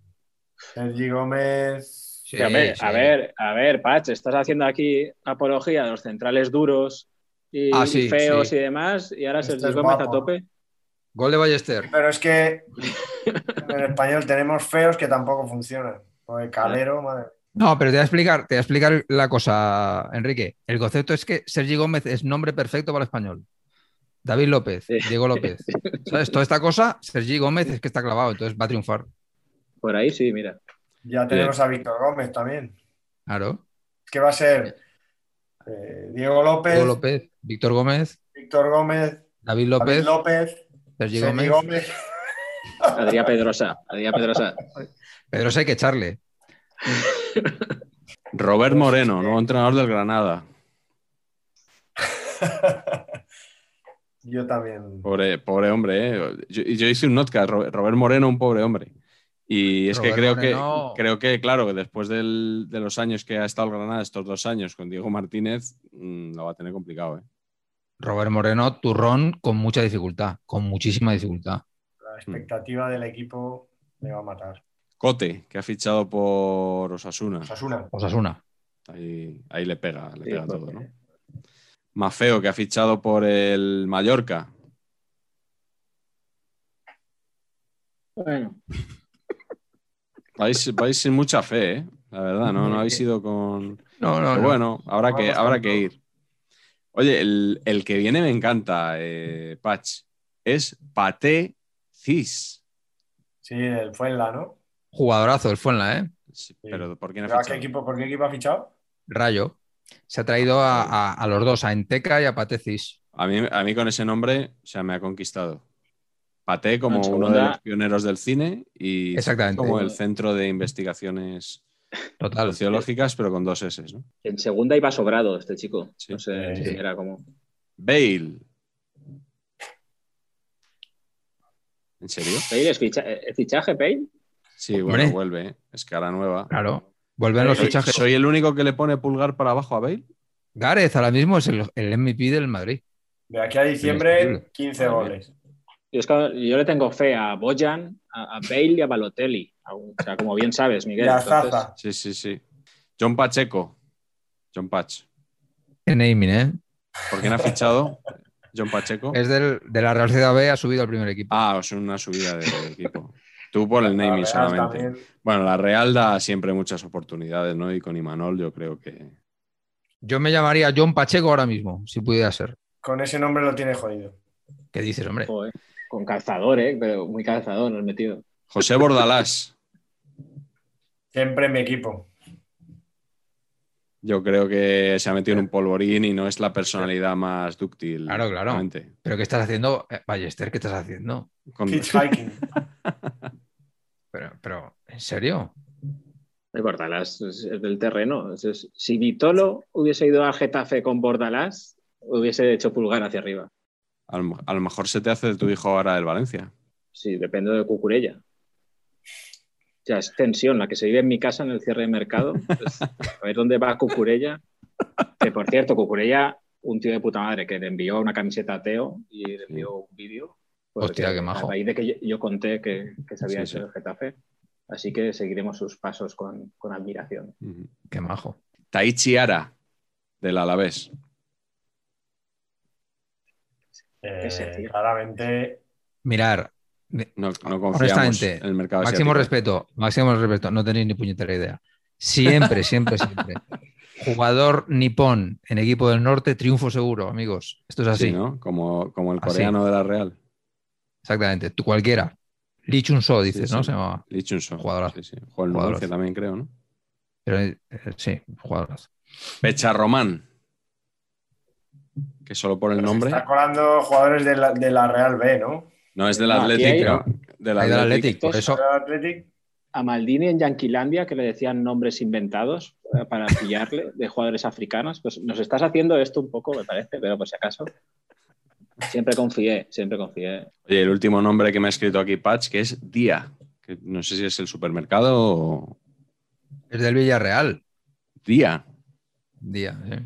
Speaker 2: Sergi Gómez.
Speaker 3: Sí,
Speaker 1: Sí, a, ver,
Speaker 3: sí.
Speaker 1: a ver, a ver, Pach, estás haciendo aquí apología de los centrales duros y,
Speaker 3: Ah, sí,
Speaker 1: y feos
Speaker 3: sí.
Speaker 1: y demás, y ahora
Speaker 2: Este
Speaker 1: Sergio
Speaker 2: es
Speaker 1: Gómez a
Speaker 2: guapo.
Speaker 1: tope.
Speaker 3: Gol de Ballester.
Speaker 2: Pero es que en el español tenemos feos que tampoco funcionan. O de calero, madre.
Speaker 3: No, pero te voy a explicar, te voy a explicar la cosa, Enrique. El concepto es que Sergi Gómez es nombre perfecto para el español. David López,
Speaker 1: Sí.
Speaker 3: Diego López. [LAUGHS] ¿Sabes? Toda esta cosa, Sergi Gómez es que está clavado, entonces va a triunfar.
Speaker 1: Por ahí sí, mira.
Speaker 2: Ya tenemos a Víctor Gómez también.
Speaker 3: Claro.
Speaker 2: Es que va a ser eh, Diego López,
Speaker 3: Diego López, Víctor Gómez,
Speaker 2: Víctor Gómez,
Speaker 3: David
Speaker 2: David
Speaker 3: López,
Speaker 2: López,
Speaker 3: Sergi Gómez.
Speaker 2: Gómez.
Speaker 1: Adrián Pedrosa, Adrián Pedrosa.
Speaker 3: Pedro hay que echarle.
Speaker 4: Robert Moreno, nuevo entrenador del Granada.
Speaker 2: Yo también.
Speaker 4: Pobre, pobre hombre, ¿eh? Yo, y yo hice un notcast, Ro- Robert Moreno, un pobre hombre. Y es
Speaker 3: Robert
Speaker 4: que creo,
Speaker 3: Moreno-
Speaker 4: que creo que, claro, que después del- de los años que ha estado el Granada, estos dos años con Diego Martínez, mm, lo va a tener complicado. ¿eh?
Speaker 3: Robert Moreno, turrón con mucha dificultad, con muchísima dificultad.
Speaker 2: La expectativa del equipo le va a matar.
Speaker 4: Cote, que ha fichado por Osasuna.
Speaker 2: Osasuna.
Speaker 3: Osasuna.
Speaker 4: Ahí, ahí le pega, le
Speaker 1: Sí,
Speaker 4: pega
Speaker 1: Cote.
Speaker 4: todo, ¿no? Mafeo, que ha fichado por el Mallorca.
Speaker 1: Bueno,
Speaker 4: Vais, vais sin mucha fe, ¿eh? La verdad, ¿no? No habéis ido con...
Speaker 3: No, no,
Speaker 4: Pero
Speaker 3: no.
Speaker 4: bueno, habrá que, habrá que ir. Oye, el, el que viene me encanta, eh, Patch. Es Pate Cis.
Speaker 2: Sí, el Fuenla, ¿no?
Speaker 3: Jugadorazo el Fuenla, ¿eh?
Speaker 4: Sí, Pero ¿por quién ha
Speaker 2: ¿Pero ¿A
Speaker 4: fichado?
Speaker 2: qué equipo, ¿Por qué equipo ha fichado?
Speaker 3: Rayo. Se ha traído a, a- a los dos, a Enteca y a Patecis.
Speaker 4: A mí, a mí con ese nombre, o sea, me ha conquistado. Paté como uno de los pioneros del cine y
Speaker 3: Exactamente.
Speaker 4: como el centro de investigaciones
Speaker 3: Total.
Speaker 4: sociológicas, pero con dos S, ¿no?
Speaker 1: en segunda iba sobrado este chico.
Speaker 4: Sí.
Speaker 1: No sé,
Speaker 2: Sí.
Speaker 1: era como.
Speaker 4: Bale. ¿En serio?
Speaker 1: ¿Bale es ficha- eh, fichaje, Bale?
Speaker 4: Sí, bueno, vuelve. ¿eh? Es cara nueva.
Speaker 3: Claro. Vuelven los
Speaker 4: Soy,
Speaker 3: fichajes.
Speaker 4: soy el único que le pone pulgar para abajo a Bale.
Speaker 3: Gareth ahora mismo es el, el MVP del Madrid.
Speaker 2: De aquí a diciembre,
Speaker 3: Indiscutible.
Speaker 2: 15
Speaker 4: Madre
Speaker 2: goles.
Speaker 1: Yo, es que yo le tengo fe a Bojan, a, a Bale y a Balotelli. O sea, como bien sabes, [LAUGHS] Miguel.
Speaker 2: Y a
Speaker 1: Entonces,
Speaker 2: Zaza.
Speaker 4: Sí, sí, sí. John Pacheco. John Patch.
Speaker 3: Qué naming, ¿eh?
Speaker 4: ¿Por quién ha fichado John Pacheco?
Speaker 3: Es del, de la Real Sociedad B, ha subido al primer equipo.
Speaker 4: Ah, es una subida de equipo. Tú por el
Speaker 2: La
Speaker 4: naming solamente.
Speaker 2: también.
Speaker 4: Bueno, la Real da siempre muchas oportunidades, ¿no? Y con Imanol yo creo que...
Speaker 3: Yo me llamaría John Pacheco ahora mismo, si pudiera ser.
Speaker 2: Con ese nombre lo tiene jodido.
Speaker 3: ¿Qué dices, hombre?
Speaker 1: joder, con calzador, ¿eh? Pero muy calzador nos metido.
Speaker 4: José Bordalás.
Speaker 2: Siempre en mi equipo.
Speaker 4: Yo creo que se ha metido en un polvorín y no es la personalidad más dúctil.
Speaker 3: Claro, claro.
Speaker 4: realmente.
Speaker 3: ¿Pero qué estás haciendo? Eh, Ballester, ¿qué estás haciendo?
Speaker 4: Con-
Speaker 2: Hitchhiking. [LAUGHS]
Speaker 3: Pero, pero ¿en serio?
Speaker 1: El Bordalás es, del terreno. Es- es- si Vitolo hubiese ido al Getafe con Bordalás, hubiese hecho pulgar hacia arriba.
Speaker 4: A, lo, a lo mejor se te hace tu hijo ahora del Valencia.
Speaker 1: Sí, depende de Cucurella. O sea, es tensión la que se vive en mi casa en el cierre de mercado. Pues, a ver dónde va Cucurella. Que por cierto, Cucurella, un tío de puta madre que le envió una camiseta a Teo y le envió un vídeo. porque
Speaker 3: Hostia, qué majo.
Speaker 1: A raíz de que yo, yo conté que, que se había
Speaker 4: Sí,
Speaker 1: hecho
Speaker 4: sí.
Speaker 1: el Getafe. Así que seguiremos sus pasos con, con admiración.
Speaker 3: Qué majo.
Speaker 4: Taichi Ara, del Alavés.
Speaker 2: Eh, claramente,
Speaker 3: Mirar,
Speaker 4: No, no confiamos
Speaker 3: honestamente,
Speaker 4: en el mercado
Speaker 3: máximo
Speaker 4: asiático.
Speaker 3: respeto, máximo respeto, no tenéis ni puñetera idea. Siempre, [LAUGHS] siempre, siempre. Jugador nipón en equipo del norte, triunfo seguro, amigos. Esto es así.
Speaker 4: Sí, ¿no? Como, como el
Speaker 3: Así.
Speaker 4: coreano de la Real.
Speaker 3: Exactamente. Tú cualquiera. Lee Chun-so, dices,
Speaker 4: Sí,
Speaker 3: ¿no?
Speaker 4: sí.
Speaker 3: Se llamaba.
Speaker 4: Lee.
Speaker 3: Jugadorazo.
Speaker 4: Sí, sí. Jugó en
Speaker 3: Jugadorazo.
Speaker 4: Numancia también, creo, ¿no?
Speaker 3: Pero, eh, sí, jugadorazo.
Speaker 4: Pecha Román. Que solo por el
Speaker 2: se
Speaker 4: nombre.
Speaker 2: está colando jugadores de la, de la Real B, ¿no?
Speaker 4: No, es del
Speaker 1: No,
Speaker 4: Athletic.
Speaker 1: hay-
Speaker 4: ¿no? Del Athletic.
Speaker 3: Athletic, por eso,
Speaker 1: a Maldini en Yanquilandia que le decían nombres inventados eh, para pillarle de jugadores africanos. Pues nos estás haciendo esto un poco, me parece, pero por si acaso. Siempre confié, siempre confié.
Speaker 4: Oye, el último nombre que me ha escrito aquí Patch, que es Día. Que no sé si es el supermercado o.
Speaker 3: Es del Villarreal.
Speaker 4: Día.
Speaker 3: Día, sí.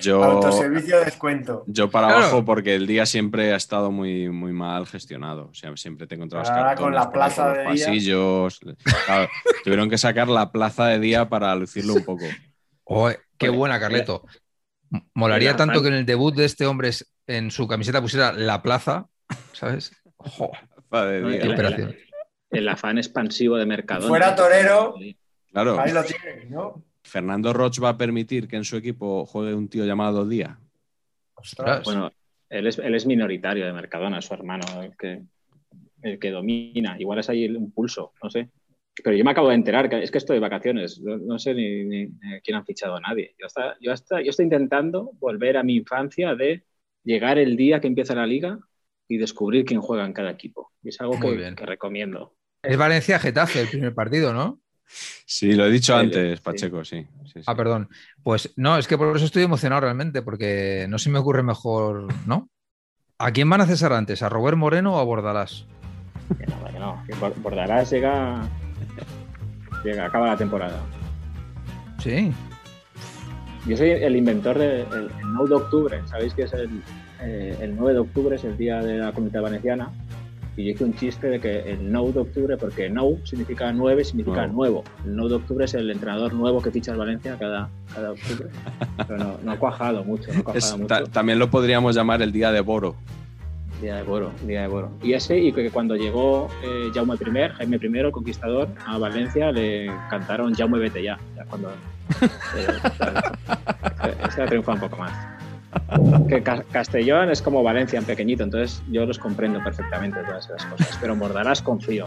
Speaker 4: Yo,
Speaker 2: Autoservicio de descuento.
Speaker 4: yo para
Speaker 3: Claro.
Speaker 4: abajo porque el día siempre ha estado muy, muy mal gestionado. O sea, siempre te encontrabas
Speaker 2: Ahora con la plaza de día.
Speaker 4: pasillos. Claro, tuvieron que sacar la plaza de día para lucirlo un poco.
Speaker 3: Oh, qué buena, Carleto. Molaría
Speaker 1: la
Speaker 3: tanto que en el debut de este hombre es- en su camiseta pusiera la plaza, ¿sabes?
Speaker 1: No,
Speaker 4: día.
Speaker 3: qué
Speaker 1: el-
Speaker 3: operación.
Speaker 1: El afán expansivo de Mercadona.
Speaker 2: Fuera torero.
Speaker 4: Claro,
Speaker 2: Ahí lo tienes, ¿no?
Speaker 4: Fernando Roch va a permitir que en su equipo juegue un tío llamado Día.
Speaker 2: Ostras.
Speaker 1: Bueno, él es, él es minoritario de Mercadona, su hermano, el que, el que domina. Igual es ahí un pulso, no sé. Pero yo me acabo de enterar, que es que estoy de vacaciones, no, no sé ni, ni- ni a quién han fichado a nadie. Yo, hasta- yo, hasta- yo estoy intentando volver a mi infancia de llegar el día que empieza la liga y descubrir quién juega en cada equipo. Y es algo
Speaker 3: Muy
Speaker 1: que,
Speaker 3: bien.
Speaker 1: que recomiendo.
Speaker 3: Es Valencia-Getafe el primer partido, ¿no?
Speaker 4: Sí, lo he dicho antes. Pacheco, sí. sí, sí.
Speaker 3: Ah, perdón. Pues no, es que por eso estoy emocionado realmente, porque no se me ocurre mejor, ¿no? ¿A quién van a cesar antes? ¿A Robert Moreno o a Bordalás?
Speaker 1: Que no, que no. que Bor- Bordalás llega, llega, acaba la temporada.
Speaker 3: Sí.
Speaker 1: Yo soy el inventor del el 9 de octubre. Sabéis que es el, eh, el 9 de octubre, es el día de la comunidad valenciana. Y yo hice un chiste de que el 9 de octubre, porque no significa 9, significa
Speaker 4: Nuevo.
Speaker 1: nuevo. El 9 de octubre es el entrenador nuevo que ficha el Valencia cada, cada octubre. [LAUGHS] Pero no, no ha cuajado mucho, no ha cuajado mucho.
Speaker 4: también lo podríamos llamar el día de Boro.
Speaker 1: Día de Boro, Día de Boro. Y ese, y que cuando llegó eh, Jaume I, Jaime I, el conquistador, a Valencia le cantaron Jaume vete ya. ya cuando, [LAUGHS] eh, ese ha triunfado un poco más. Que Ca- Castellón es como Valencia en pequeñito, entonces yo los comprendo perfectamente todas esas cosas. Pero en Bordalás confío.